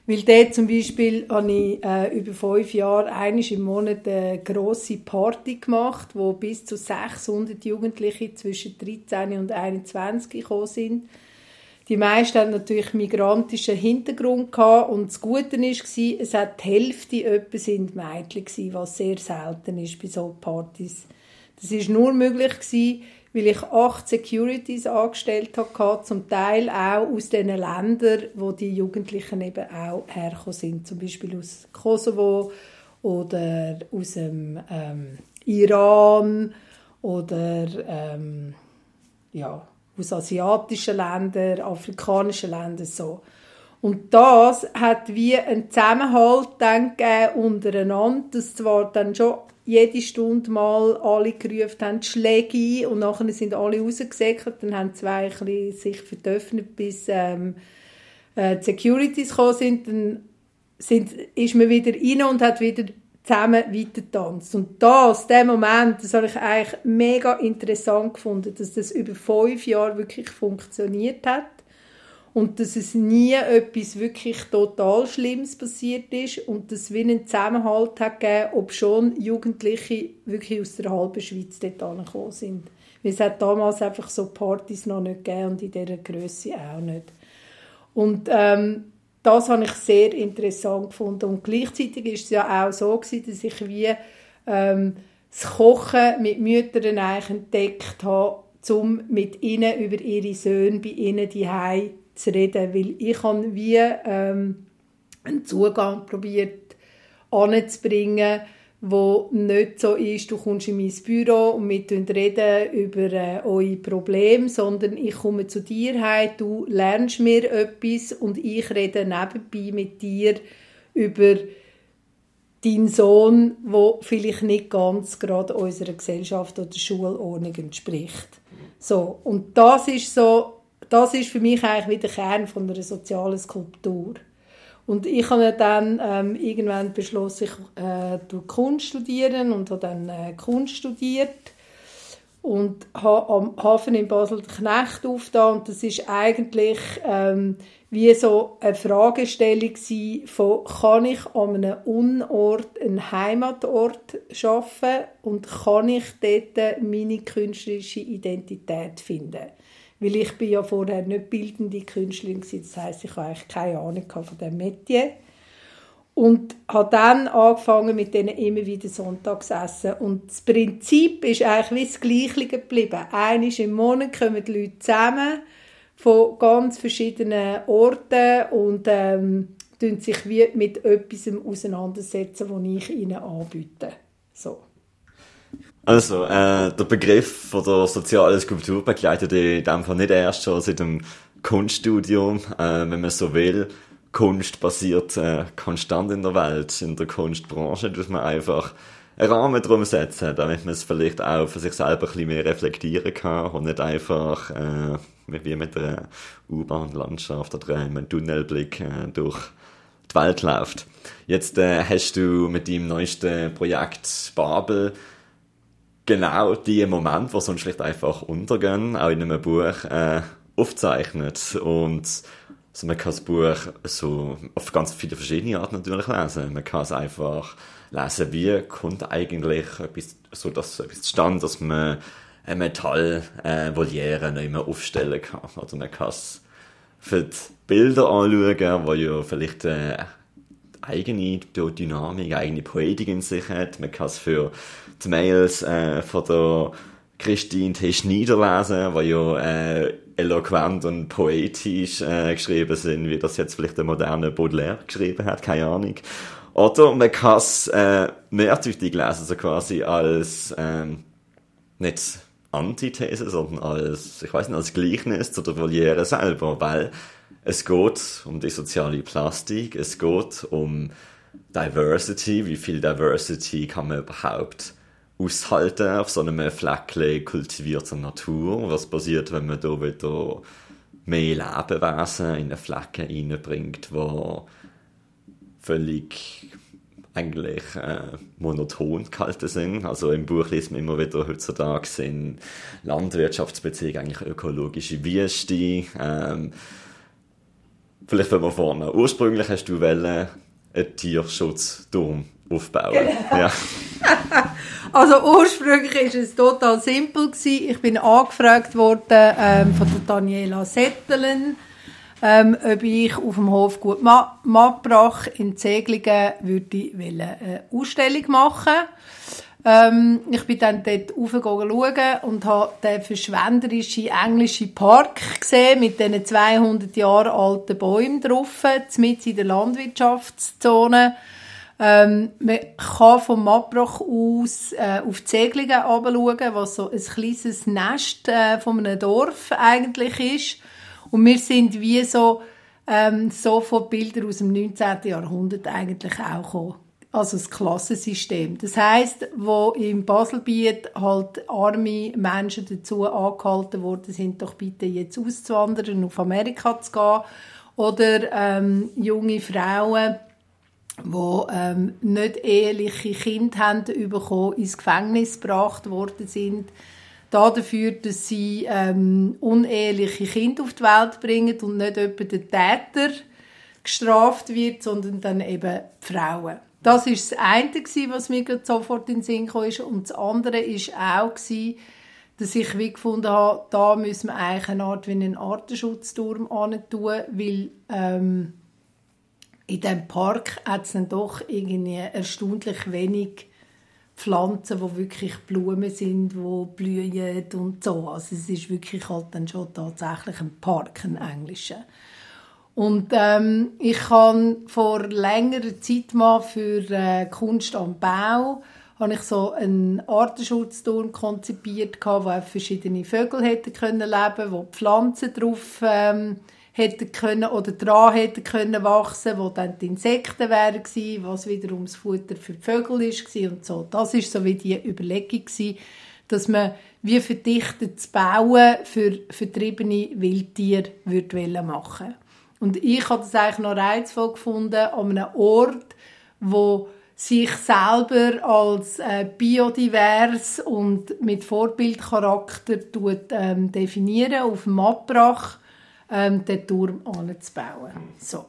Weil dort zum Beispiel habe ich äh, über fünf Jahre einmal im Monat eine grosse Party gemacht, wo bis zu 600 Jugendliche zwischen 13 und 21 gekommen sind. Die meisten hatten natürlich migrantischen Hintergrund gehabt und das Gute war, es hat die Hälfte etwa sind Mädchen was sehr selten ist bei solchen Partys. Das ist nur möglich gewesen, weil ich acht Securities angestellt hatte, zum Teil auch aus den Ländern, wo die Jugendlichen eben auch hergekommen sind, zum Beispiel aus Kosovo oder aus dem ähm, Iran oder ähm, ja, aus asiatischen Ländern, afrikanischen Ländern so. Und das hat wie einen Zusammenhalt dann untereinander, dass zwar dann schon jede Stunde mal alle gerufen haben, Schläge und nachher sind alle rausgesäckert, dann haben zwei ein sich veröffnet, bis ähm, äh, die Securities gekommen sind, dann sind, ist man wieder rein und hat wieder zusammen weitertanzt. Und das, der Moment, das habe ich eigentlich mega interessant gefunden, dass das über fünf Jahre wirklich funktioniert hat und dass es nie etwas wirklich total Schlimmes passiert ist und dass es wie einen Zusammenhalt hat gegeben, ob schon Jugendliche wirklich aus der halben Schweiz dort angekommen sind. Weil es hat damals einfach so Partys noch nicht gegeben und in dieser Größe auch nicht. Und ähm, das habe ich sehr interessant gefunden. Und gleichzeitig ist es ja auch so gewesen, dass ich wie ähm, das Kochen mit Müttern eigentlich entdeckt habe, um mit ihnen über ihre Söhne bei ihnen die zu reden, weil ich habe wie ähm, einen Zugang probiert anzubringen, wo nicht so ist, du kommst in mein Büro und wir reden über äh, eure Probleme, sondern ich komme zu dir heim, du lernst mir etwas und ich rede nebenbei mit dir über deinen Sohn, wo vielleicht nicht ganz gerade unserer Gesellschaft oder Schulordnung entspricht. So und das ist so, das ist für mich eigentlich wie der Kern von einer sozialen Skulptur. Und ich habe dann ähm, irgendwann beschlossen, ich äh, Kunst studieren und habe dann äh, Kunst studiert. und habe am Hafen in Basel den Knecht aufgetan und das ist eigentlich ähm, wie so eine Fragestellung von, kann ich an einem Unort einen Heimatort schaffen und kann ich dort meine künstlerische Identität finden? Weil ich bin ja vorher nicht bildende Künstlerin gewesen, das heißt, ich habe eigentlich keine Ahnung von dem Metier. Und habe dann angefangen mit denen immer wieder Sonntagsessen. Und das Prinzip ist eigentlich wie das Gleiche geblieben. Einmal im Monat kommen die Leute zusammen von ganz verschiedenen Orten und ähm, sich wie mit etwas auseinandersetzen, was ich ihnen anbiete. So. Also, äh, der Begriff von der sozialen Skulptur begleitet in dem Fall nicht erst schon seit dem Kunststudium, äh, wenn man so will. Kunst passiert äh, konstant in der Welt, in der Kunstbranche, dass man einfach einen Rahmen drum setzen, damit man es vielleicht auch für sich selber ein bisschen mehr reflektieren kann und nicht einfach äh, wie mit einer U-Bahn-Landschaft oder einem Tunnelblick äh, durch die Welt läuft. Jetzt äh, hast du mit deinem neuesten Projekt Babel genau die Momente, die sonst vielleicht einfach untergehen, auch in einem Buch äh, aufzeichnet und also man kann das Buch so auf ganz viele verschiedene Arten natürlich lesen. Man kann es einfach lesen, wie kommt eigentlich etwas, so dass etwas zustande, dass man eine Metallvoliere äh, nicht mehr aufstellen kann. Oder man kann es für die Bilder anschauen, die ja vielleicht äh, eigene Dynamik, eigene Poetik in sich hat. Man kann es für die Mails äh, von der Christine T. Schneider lesen, die ja äh, eloquent und poetisch äh, geschrieben sind, wie das jetzt vielleicht der moderne Baudelaire geschrieben hat, keine Ahnung. Oder man kann es äh, mehrdeutig lesen, so quasi als ähm, nicht Antithese, sondern als, ich weiß nicht, als Gleichnis zu der Voliere selber, weil es geht um die soziale Plastik, es geht um Diversity, wie viel Diversity kann man überhaupt aushalten auf so einem Fleckchen kultivierter Natur, was passiert, wenn man da wieder mehr Lebewesen in einen Flecken reinbringt, wo völlig eigentlich äh, monoton gehalten sind. Also im Buch liest man immer wieder heutzutage sind Landwirtschaftsbeziehungen eigentlich ökologische Wüste. Ähm, vielleicht wenn wir vorne. Ursprünglich hast du wollen, einen Tierschutzturm aufbauen. Genau. Ja. [laughs] also ursprünglich war es total simpel. Ich bin angefragt worden ähm, von der Daniela Settelen ähm, ob ich auf dem Hof Gut Mattbrach in Zeglingen würde eine Ausstellung machen ähm, ich bin dann dort schauen und habe den verschwenderischen englischen Park gesehen mit diesen 200 Jahre alten Bäumen drauf, mitten in der Landwirtschaftszone. Ähm, man kann vom Mattbrach aus äh, auf die Zeglingen schauen, was so ein kleines Nest äh, von einem Dorf eigentlich ist. Und wir sind wie so, ähm, so von Bildern aus dem 19. Jahrhundert eigentlich auch gekommen. Also das Klassensystem. Das heißt, wo im Baselbiet halt arme Menschen dazu angehalten worden sind, doch bitte jetzt auszuwandern, auf Amerika zu gehen. Oder ähm, junge Frauen, die ähm, nicht eheliche Kinder haben bekommen, ins Gefängnis gebracht worden sind dafür, dass sie ähm, uneheliche Kinder auf die Welt bringen und nicht etwa der Täter gestraft wird, sondern dann eben die Frauen. Das ist das eine, was mir sofort in den Sinn kam. Und das andere war auch, dass ich wie gefunden habe, da müssen wir eigentlich eine Art wie einen Artenschutzturm tun, weil ähm, in diesem Park hat es dann doch irgendwie erstaunlich wenig Pflanzen, wo wirklich Blumen sind, wo blühen und so. Also es ist wirklich halt dann schon tatsächlich ein Park, ein englischer. Und ähm, ich habe vor längerer Zeit mal für äh, Kunst am Bau habe ich so einen Artenschutzturm konzipiert, wo verschiedene Vögel hätten können wo Pflanzen drauf ähm, hätten können oder dran hätten können wachsen, wo dann die Insekten wären gewesen, was wiederum das Futter für die Vögel ist und so. Das ist so wie die Überlegung gewesen, dass man wie verdichtetes Bauen für vertriebene Wildtiere würde machen Und ich habe das eigentlich noch reizvoll gefunden, an einem Ort, wo sich selber als äh, biodivers und mit Vorbildcharakter tut, ähm, definieren, auf dem Abbrach ähm, den Turm anzubauen. So.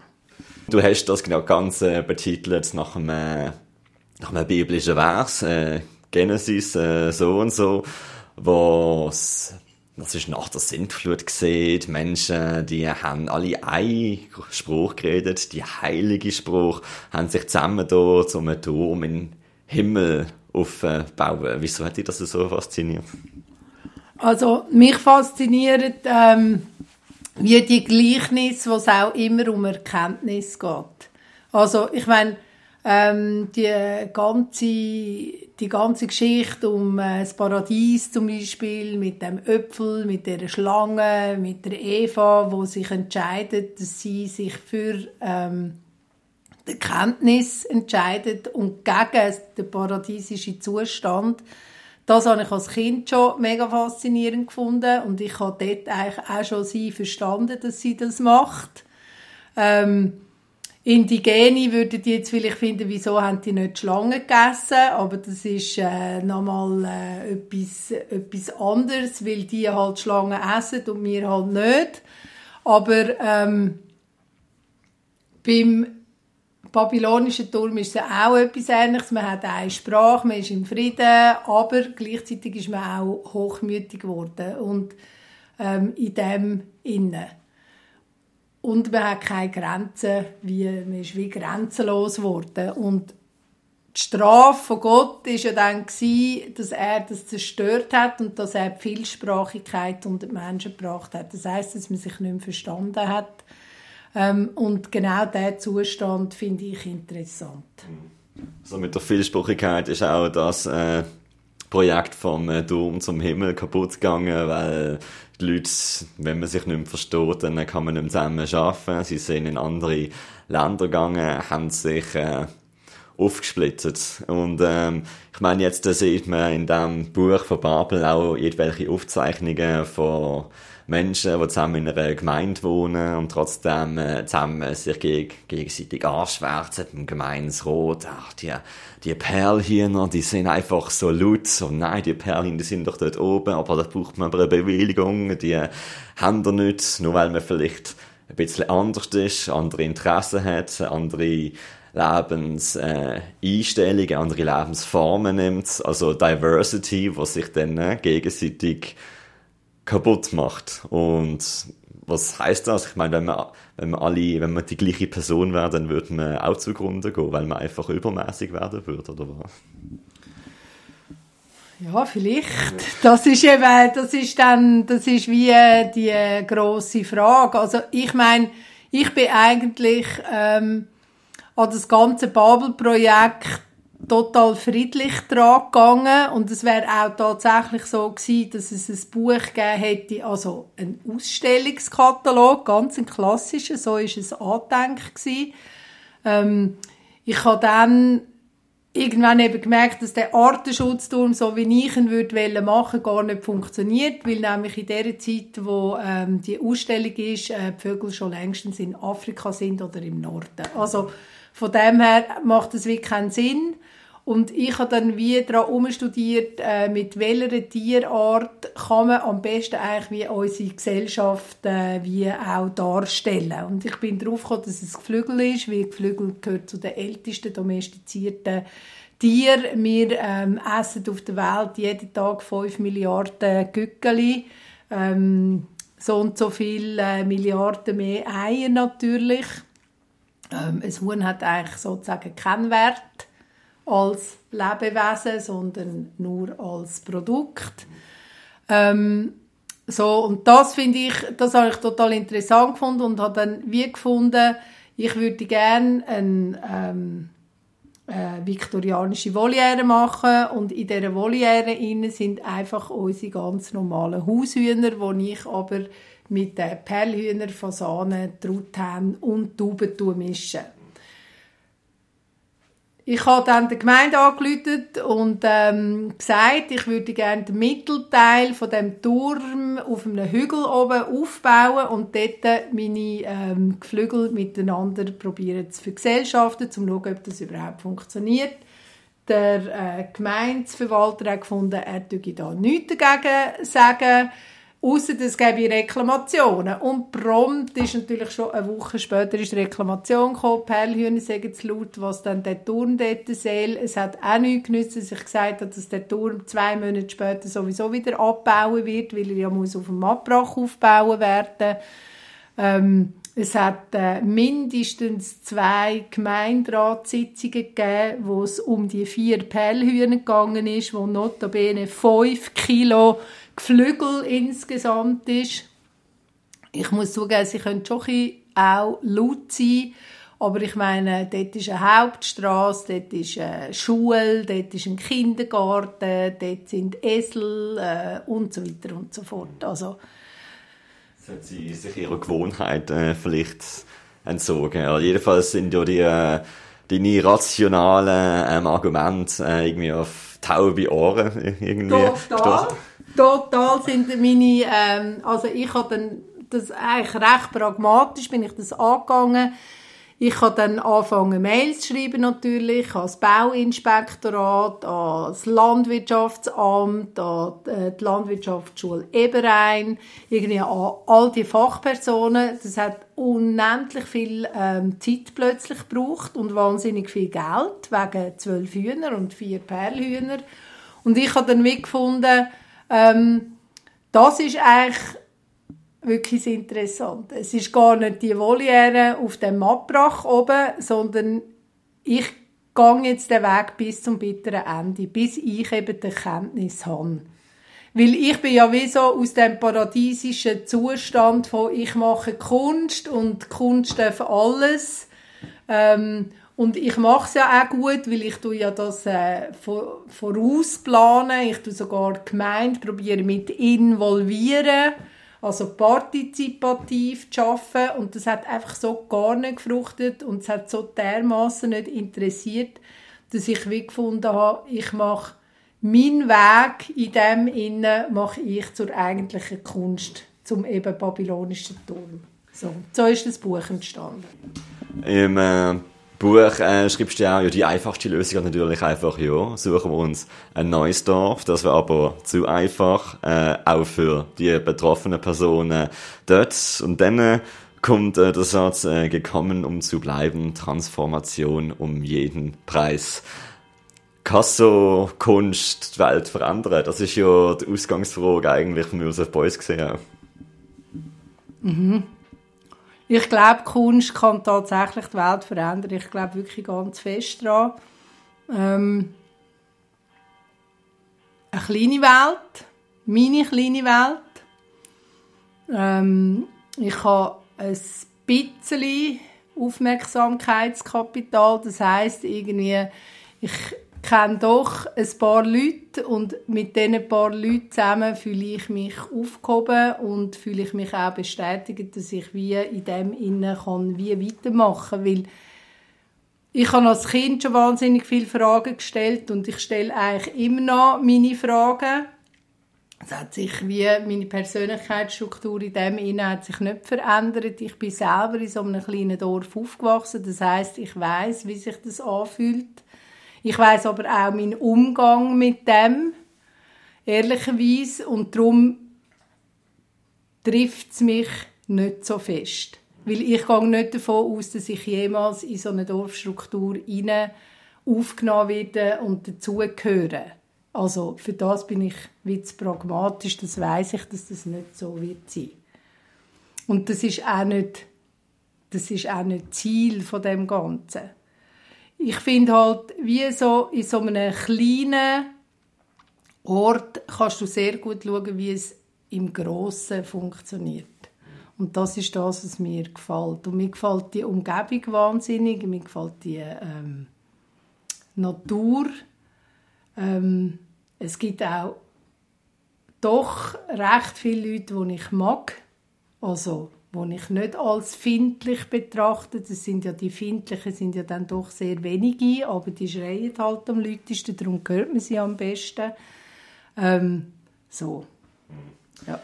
Du hast das genau ganz äh, betitelt nach einem, äh, nach einem biblischen Vers, äh, Genesis äh, so und so, wo das ist nach der Sintflut gesehen. Die Menschen, die haben alle einen Spruch geredet, die heilige Spruch, haben sich zusammen da um einen Turm den Himmel aufbauen. Wieso hat dich das so fasziniert? Also, mich fasziniert, ähm, wie die Gleichnis, wo es auch immer um Erkenntnis geht. Also, ich meine, ähm, die ganze, die ganze Geschichte um äh, das Paradies zum Beispiel, mit dem Öpfel, mit der Schlange, mit der Eva, wo sich entscheidet, dass sie sich für ähm, die Kenntnis entscheidet und gegen den paradiesischen Zustand. Das habe ich als Kind schon mega faszinierend gefunden und ich habe dort eigentlich auch schon sie verstanden, dass sie das macht. Ähm, Indigene würden die jetzt vielleicht finden, wieso haben die nicht Schlangen gegessen, aber das ist äh, nochmal äh, etwas, etwas anderes, weil die halt Schlangen essen und wir halt nicht. Aber ähm, beim babylonischen Turm ist es auch etwas Ähnliches. Man hat eine Sprache, man ist im Frieden, aber gleichzeitig ist man auch hochmütig geworden und ähm, in dem innen. Und man hat keine Grenzen, wie, man ist wie grenzenlos geworden. Und die Strafe von Gott war ja dann, dass er das zerstört hat und dass er die Vielsprachigkeit unter die Menschen gebracht hat. Das heißt, dass man sich nicht mehr verstanden hat. Ähm, und genau diesen Zustand finde ich interessant. Also mit der Vielsprachigkeit ist auch das äh, Projekt vom äh, Turm zum Himmel kaputt gegangen, weil die Leute, wenn man sich nicht mehr versteht, dann kann man nicht mehr zusammen arbeiten. Sie sind in andere Länder gegangen, haben sich äh, aufgesplittet. Und ähm, ich meine, jetzt da sieht man in dem Buch von Babel auch irgendwelche Aufzeichnungen von Menschen, die zusammen in einer Gemeinde wohnen und trotzdem äh, zusammen sich geg gegenseitig anschwärzen im Gemeinsrot. Ach, die, die Perlhühner, die sind einfach so laut. So, nein, die Perlhühner, sind doch dort oben, aber da braucht man aber eine Bewilligung. Die haben da nicht, nur weil man vielleicht ein bisschen anders ist, andere Interessen hat, andere Lebenseinstellungen, äh, andere Lebensformen nimmt. Also Diversity, was sich dann äh, gegenseitig kaputt macht. Und was heißt das? Ich meine, wenn man, wenn man alle, wenn man die gleiche Person wäre, dann würde man auch zugrunde gehen, weil man einfach übermäßig werden würde, oder was? Ja, vielleicht. Das ist eben, das ist dann, das ist wie die große Frage. Also ich meine, ich bin eigentlich ähm, an das ganze Babel-Projekt total friedlich dran gegangen und es wäre auch tatsächlich so gewesen, dass es ein Buch gegeben hätte, also ein Ausstellungskatalog, ganz ein klassischer, so ist es angedenkt gewesen. Ähm, ich habe dann irgendwann eben gemerkt, dass der Artenschutzturm, so wie ich ihn würde machen gar nicht funktioniert, weil nämlich in der Zeit, wo ähm, die Ausstellung ist, äh, die Vögel schon längstens in Afrika sind oder im Norden. Also von dem her macht es wirklich keinen Sinn. Und ich habe dann wie daran umstudiert, äh, mit welcher Tierart kann man am besten eigentlich wie unsere Gesellschaft äh, wie auch darstellen. Und ich bin darauf gekommen, dass es Geflügel ist, weil Geflügel gehört zu den ältesten domestizierten Tieren. Wir ähm, essen auf der Welt jeden Tag 5 Milliarden Gückeli. Ähm, so und so viele äh, Milliarden mehr Eier natürlich. Ähm, ein Huhn hat eigentlich sozusagen keinen Wert als Lebewesen, sondern nur als Produkt. Ähm, so, und das finde ich, das habe ich total interessant gefunden und habe dann wie gefunden, ich würde gerne eine ähm, äh, viktorianische Voliere machen und in dieser Voliere sind einfach unsere ganz normalen Haushühner, die ich aber mit Perlhühner, Fasanen, Truthähnen und Tauben mische ich habe dann der Gemeinde angerufen und ähm, gesagt, ich würde gerne den Mittelteil von dem Turm auf einem Hügel oben aufbauen und dort meine ähm, Geflügel miteinander probieren zu vergesellschaften, um zu schauen, ob das überhaupt funktioniert. Der äh, Gemeindeverwalter hat gefunden, er dürfe da nichts dagegen sagen. Außer es gäbe Reklamationen. Und prompt ist natürlich schon eine Woche später ist Reklamation gekommen. Perlhühner sagen zu laut, was dann der Turm dort soll. Es hat auch nichts genützt, dass ich gesagt habe, dass der Turm zwei Monate später sowieso wieder abbauen wird, weil er ja muss auf dem Abbrach aufbauen werden. Ähm, es hat äh, mindestens zwei Gemeinderatssitzungen gegeben, wo es um die vier Perlhühner gegangen ist, wo notabene fünf Kilo Geflügel insgesamt ist. Ich muss zugeben, sie können schon auch laut sein, aber ich meine, dort ist eine Hauptstraße, dort ist eine Schule, dort ist ein Kindergarten, dort sind Esel äh, und so weiter und so fort. Also Sollte sie sich ihrer Gewohnheit äh, vielleicht entzogen. Ja, jedenfalls sind ja die, äh, die rationalen ähm, Argumente äh, irgendwie auf taube Ohren irgendwie Total. Total sind meine, ähm, also ich habe dann das eigentlich recht pragmatisch bin ich das angegangen. Ich habe dann angefangen, Mails zu schreiben natürlich, ans Bauinspektorat, ans Landwirtschaftsamt, an äh, die Landwirtschaftsschule Eberein, irgendwie an all die Fachpersonen. Das hat unendlich viel ähm, Zeit plötzlich gebraucht und wahnsinnig viel Geld, wegen zwölf Hühner und vier Perlhühner. Und ich habe dann wie gefunden, ähm, das ist eigentlich wirklich interessant. Es ist gar nicht die Voliere auf dem Abbrach oben, sondern ich gehe jetzt den Weg bis zum bitteren Ende, bis ich eben die Kenntnis habe. Weil ich bin ja wie so aus dem paradiesischen Zustand von ich mache Kunst und Kunst darf alles. Ähm, und ich mache es ja auch gut, weil ich ja das äh, vorausplanen. Ich tue sogar die Gemeinde probiere mit involvieren also partizipativ zu arbeiten und das hat einfach so gar nicht gefruchtet und es hat so dermaßen nicht interessiert, dass ich wie gefunden habe, ich mache meinen Weg in dem Innen mache ich zur eigentlichen Kunst, zum eben babylonischen Turm. So, so ist das Buch entstanden. Im äh, Buch äh, schreibst du ja ja, die einfachste Lösung natürlich einfach, ja, suchen wir uns ein neues Dorf. Das wäre aber zu einfach, äh, auch für die betroffenen Personen dort. Und dann äh, kommt äh, der Satz, äh, gekommen, um zu bleiben, Transformation um jeden Preis. Kann so Kunst die Welt verändern? Das ist ja die Ausgangsfrage eigentlich von Joseph Beuys gesehen. Mhm. Ich glaube, Kunst kann tatsächlich die Welt verändern. Ich glaube wirklich ganz fest daran. Ähm, eine kleine Welt, meine kleine Welt. Ähm, ich habe ein bisschen Aufmerksamkeitskapital. Das heißt irgendwie, ich kenne doch ein paar Leute und mit diesen paar Leuten zusammen fühle ich mich aufgehoben und fühle ich mich auch bestätigt, dass ich wie in dem innen kann wie weitermachen, weil ich habe als Kind schon wahnsinnig viele Fragen gestellt und ich stelle eigentlich immer noch meine Fragen. Es hat sich wie meine Persönlichkeitsstruktur in dem Innen hat sich nicht verändert. Ich bin selber in so einem kleinen Dorf aufgewachsen. Das heißt, ich weiß, wie sich das anfühlt ich weiß aber auch meinen Umgang mit dem, ehrlicherweise, und darum trifft es mich nicht so fest. Weil ich gehe nicht davon aus, dass ich jemals in so eine Dorfstruktur hinein aufgenommen werde und dazugehöre. Also für das bin ich wie pragmatisch, das weiß ich, dass das nicht so wird sein. Und das ist auch nicht, das ist auch nicht Ziel von dem Ganzen ich finde halt, wie so in so einem kleinen Ort kannst du sehr gut schauen, wie es im Grossen funktioniert. Und das ist das, was mir gefällt. Und mir gefällt die Umgebung wahnsinnig, mir gefällt die ähm, Natur. Ähm, es gibt auch doch recht viele Leute, die ich mag. Also, wo ich nicht als findlich betrachte. Das sind ja die Findlichen sind ja dann doch sehr wenige, aber die schreien halt am lautesten, darum hört man sie am besten. Ähm, so, ja.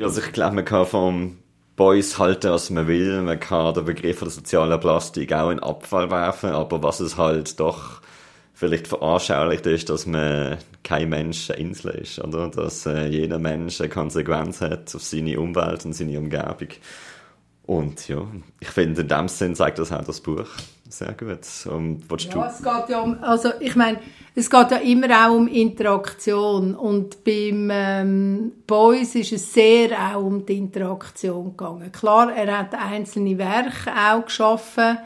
Also ich glaube, man kann vom Boys halten, was man will. Man kann den Begriff der sozialen Plastik auch in Abfall werfen, aber was es halt doch vielleicht veranschaulicht ist, dass man kein Mensch eine Insel ist, oder? Dass äh, jeder Mensch eine Konsequenz hat auf seine Umwelt und seine Umgebung. Und ja, ich finde, in dem Sinn zeigt das auch das Buch sehr gut. Und, ja, du? es geht ja um, also ich meine, es geht ja immer auch um Interaktion und beim ähm, Boys ist es sehr auch um die Interaktion gegangen. Klar, er hat einzelne Werke auch geschaffen,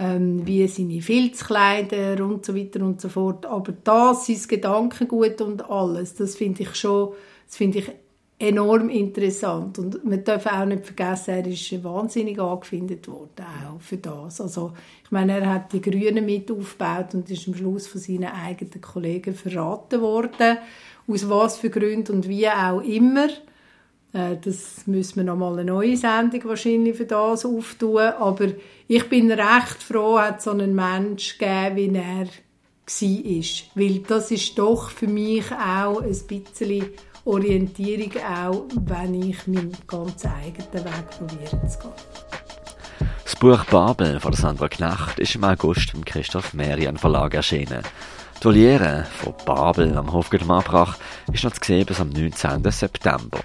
ähm, wie seine Filzkleider und so weiter und so fort. Aber das, sein Gedankengut und alles, das finde ich schon, das finde ich enorm interessant. Und man darf auch nicht vergessen, er ist wahnsinnig angefindet worden, auch für das. Also, ich meine, er hat die Grünen mit aufgebaut und ist am Schluss von seinen eigenen Kollegen verraten worden. Aus was für Gründen und wie auch immer. Äh, das müssen wir noch mal eine neue Sendung wahrscheinlich für das auftun. Aber ich bin recht froh, hat so einen Mensch gegeben, wie er war. Weil das ist doch für mich auch ein bisschen Orientierung, auch wenn ich meinen ganz eigenen Weg probiere zu gehen. Das Buch Babel von Sandra Knacht ist im August beim Christoph Merian Verlag erschienen. Die Voliere von Babel am Hofgut Marbrach ist noch zu sehen bis am 19. September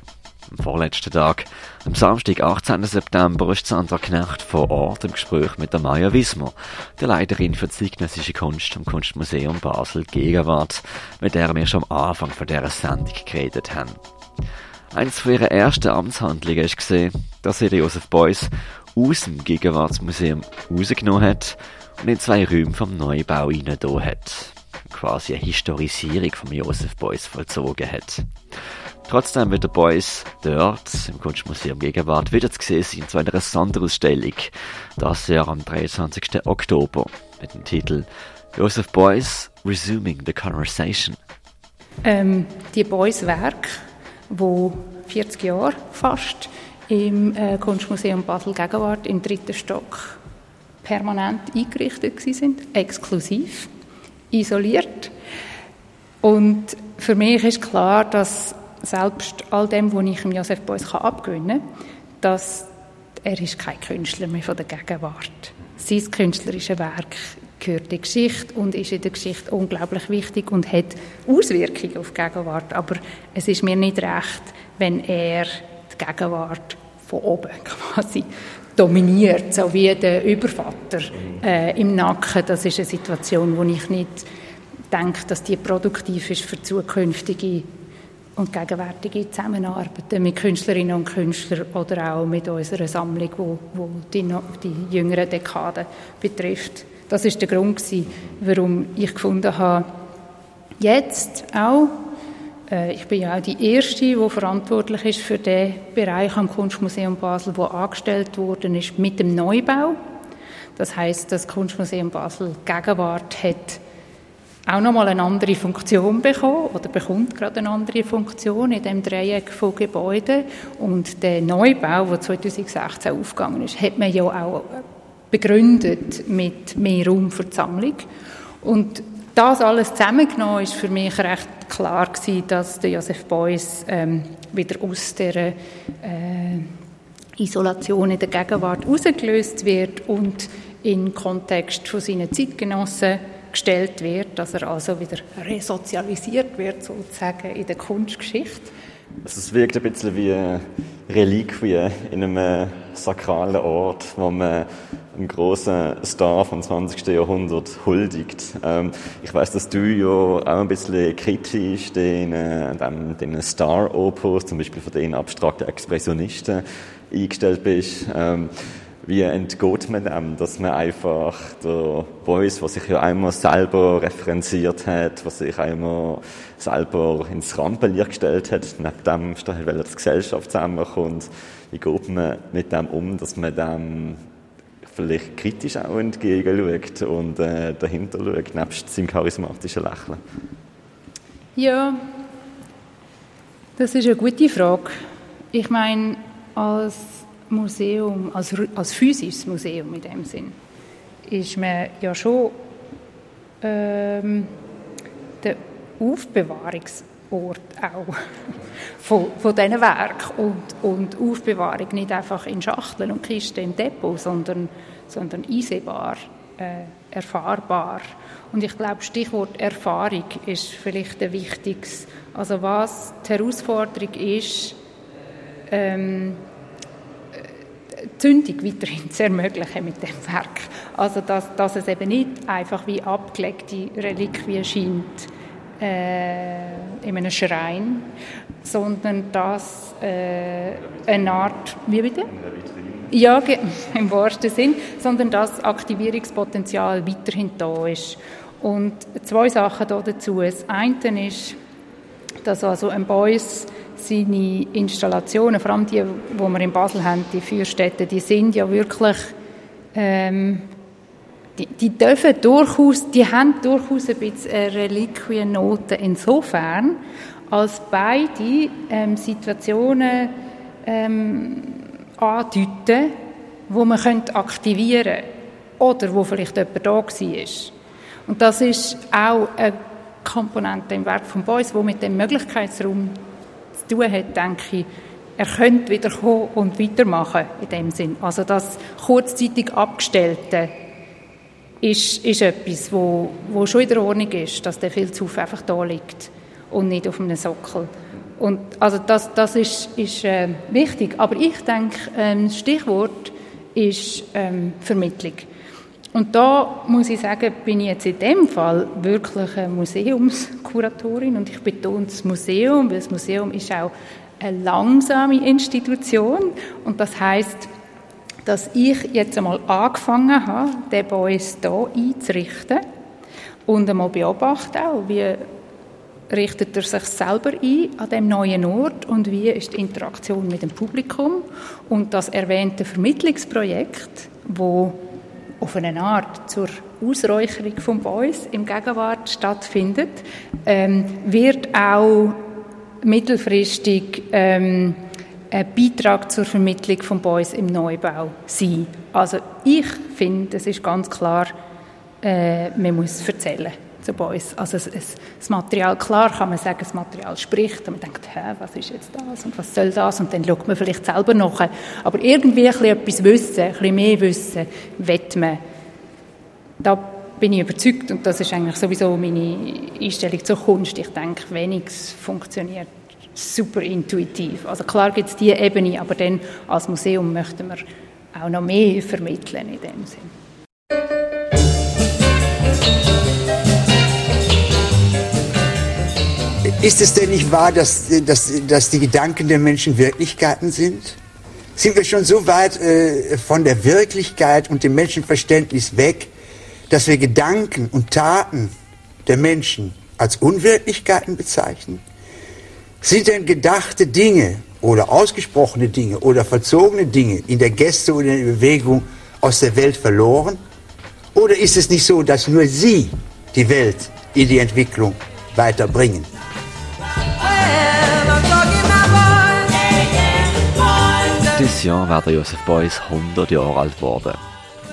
am vorletzten Tag. Am Samstag, 18. September, ist Sandra Knecht vor Ort im Gespräch mit der Maya Wismer, der Leiterin für zeitgenössische Kunst am Kunstmuseum Basel Gegenwart, mit der wir schon am Anfang von dieser Sendung geredet haben. Eines von ihren ersten Amtshandlungen war gesehen, dass sie Josef Beuys aus dem Gegenwartsmuseum rausgenommen hat und in zwei Räume vom Neubau hinein hat. Quasi eine Historisierung von Josef Beuys vollzogen hat. Trotzdem wird der Boys dort im Kunstmuseum Gegenwart wieder zu sehen sein zu einer Sonderausstellung. Das Jahr am 23. Oktober mit dem Titel Joseph Beuys Resuming the Conversation. Ähm, die Beuys Werk, wo 40 Jahre fast im äh, Kunstmuseum Basel Gegenwart im dritten Stock permanent eingerichtet sind, exklusiv, isoliert. Und für mich ist klar, dass selbst all dem, was ich Josef Beuys abgewinnen kann, dass er ist kein Künstler mehr von der Gegenwart. Sein künstlerische Werk gehört der Geschichte und ist in der Geschichte unglaublich wichtig und hat Auswirkungen auf die Gegenwart. Aber es ist mir nicht recht, wenn er die Gegenwart von oben [laughs] quasi dominiert, so wie der Übervater äh, im Nacken. Das ist eine Situation, wo ich nicht denke, dass die produktiv ist für zukünftige und gegenwärtige Zusammenarbeiten mit Künstlerinnen und Künstlern oder auch mit unserer Sammlung, wo, wo die, die jüngeren Dekaden betrifft. Das ist der Grund, gewesen, warum ich gefunden habe, jetzt auch, äh, ich bin ja auch die Erste, die verantwortlich ist für den Bereich am Kunstmuseum Basel, wo angestellt worden ist mit dem Neubau. Das heißt, das Kunstmuseum Basel Gegenwart hat auch nochmal eine andere Funktion bekommen oder bekommt gerade eine andere Funktion in dem Dreieck von Gebäuden. Und der Neubau, der 2016 aufgegangen ist, hat man ja auch begründet mit mehr Raum für die Sammlung. Und das alles zusammengenommen ist für mich recht klar gewesen, dass der Josef Beuys ähm, wieder aus der äh, Isolation in der Gegenwart herausgelöst wird und in Kontext von seinen Zeitgenossen gestellt wird, dass er also wieder resozialisiert wird, sozusagen in der Kunstgeschichte. Also es wirkt ein bisschen wie Reliquie in einem äh, sakralen Ort, wo man einen großen Star vom 20. Jahrhundert huldigt. Ähm, ich weiß, dass du ja auch ein bisschen kritisch den, äh, den, den Star-Opus, zum Beispiel von den abstrakten Expressionisten, eingestellt bist. Ähm, wie entgeht man dem, dass man einfach der Voice, was sich ja einmal selber referenziert hat, was sich einmal selber ins Rampenlicht gestellt hat, neben dem weil die Gesellschaft zusammenkommt, wie geht man mit dem um, dass man dem vielleicht kritisch auch entgegenschaut und äh, dahinter schaut, nebst seinem charismatischen Lächeln? Ja, das ist eine gute Frage. Ich meine, als Museum, als, als physisches Museum in dem Sinn, ist man ja schon ähm, der Aufbewahrungsort auch [laughs] von, von diesen Werken und, und Aufbewahrung nicht einfach in Schachteln und Kisten im Depot, sondern, sondern einsehbar, äh, erfahrbar. Und ich glaube, Stichwort Erfahrung ist vielleicht ein wichtiges. Also was die Herausforderung ist, ähm, Zündung weiterhin zu ermöglichen mit dem Werk. Also dass, dass es eben nicht einfach wie abgelegte Reliquie scheint äh, in einem Schrein, sondern dass äh, eine Art, wie bitte? Ja, [laughs] im wahrsten Sinn, sondern dass Aktivierungspotenzial weiterhin da ist. Und zwei Sachen dazu. Das eine ist, dass also ein Beuys seine Installationen, vor allem die, die wir in Basel haben, die Feuerstätten, die sind ja wirklich, ähm, die, die, dürfen durchaus, die haben durchaus ein bisschen Reliquiennoten insofern, als beide ähm, Situationen ähm, andeuten, wo man könnte aktivieren könnte oder wo vielleicht jemand da war. Und das ist auch eine Komponente im Werk von Beuys, wo mit dem Möglichkeitsraum zu tun hat, denke ich, er könnte wieder kommen und weitermachen in dem Sinn. Also das kurzzeitig Abgestellte ist, ist etwas, wo, wo schon in der Ordnung ist, dass der Filzhaufen einfach da liegt und nicht auf einem Sockel. Und also das, das ist, ist äh, wichtig. Aber ich denke, ähm, Stichwort ist ähm, Vermittlung. Und da muss ich sagen, bin ich jetzt in dem Fall wirklich eine Museumskuratorin. Und ich betone das Museum, weil das Museum ist auch eine langsame Institution. Und das heißt, dass ich jetzt einmal angefangen habe, den uns hier einzurichten und einmal beobachte auch, wie richtet er sich selber ein an dem neuen Ort und wie ist die Interaktion mit dem Publikum. Und das erwähnte Vermittlungsprojekt, wo auf eine Art zur Ausräucherung von Boys im Gegenwart stattfindet, ähm, wird auch mittelfristig ähm, ein Beitrag zur Vermittlung von Boys im Neubau sein. Also ich finde, es ist ganz klar, äh, man muss erzählen zu Boys. Also es, es, das Material, klar kann man sagen, das Material spricht und man denkt, hä, was ist jetzt das und was soll das und dann schaut man vielleicht selber nach. Aber irgendwie ein bisschen etwas wissen, ein bisschen mehr wissen, will man. Da bin ich überzeugt und das ist eigentlich sowieso meine Einstellung zur Kunst. Ich denke, weniges funktioniert super intuitiv. Also klar gibt es diese Ebene, aber dann als Museum möchten wir auch noch mehr vermitteln in dem Sinn. Ist es denn nicht wahr, dass, dass, dass die Gedanken der Menschen Wirklichkeiten sind? Sind wir schon so weit äh, von der Wirklichkeit und dem Menschenverständnis weg, dass wir Gedanken und Taten der Menschen als Unwirklichkeiten bezeichnen? Sind denn gedachte Dinge oder ausgesprochene Dinge oder verzogene Dinge in der Gäste oder in der Bewegung aus der Welt verloren? Oder ist es nicht so, dass nur sie die Welt in die Entwicklung weiterbringen? Dieses Jahr wäre Josef Beuys 100 Jahre alt geworden.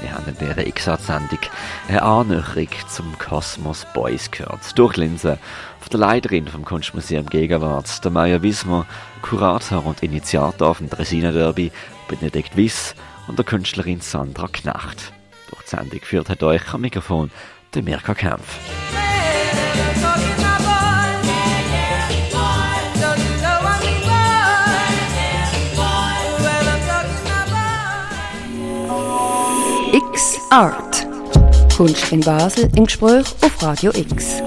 Wir haben in dieser X-Sendung eine Annäherung zum Kosmos Beuys gehört. Durch Linse von der Leiterin vom Kunstmuseum Gegenwart, der Maya Wismar, Kurator und Initiator vom Dresina Derby, Benedikt Wiss und der Künstlerin Sandra Knacht. Durch die Sendung führt hat euch am Mikrofon der Mirka Kempf. Art. Kunst in Basel im Gespräch auf Radio X.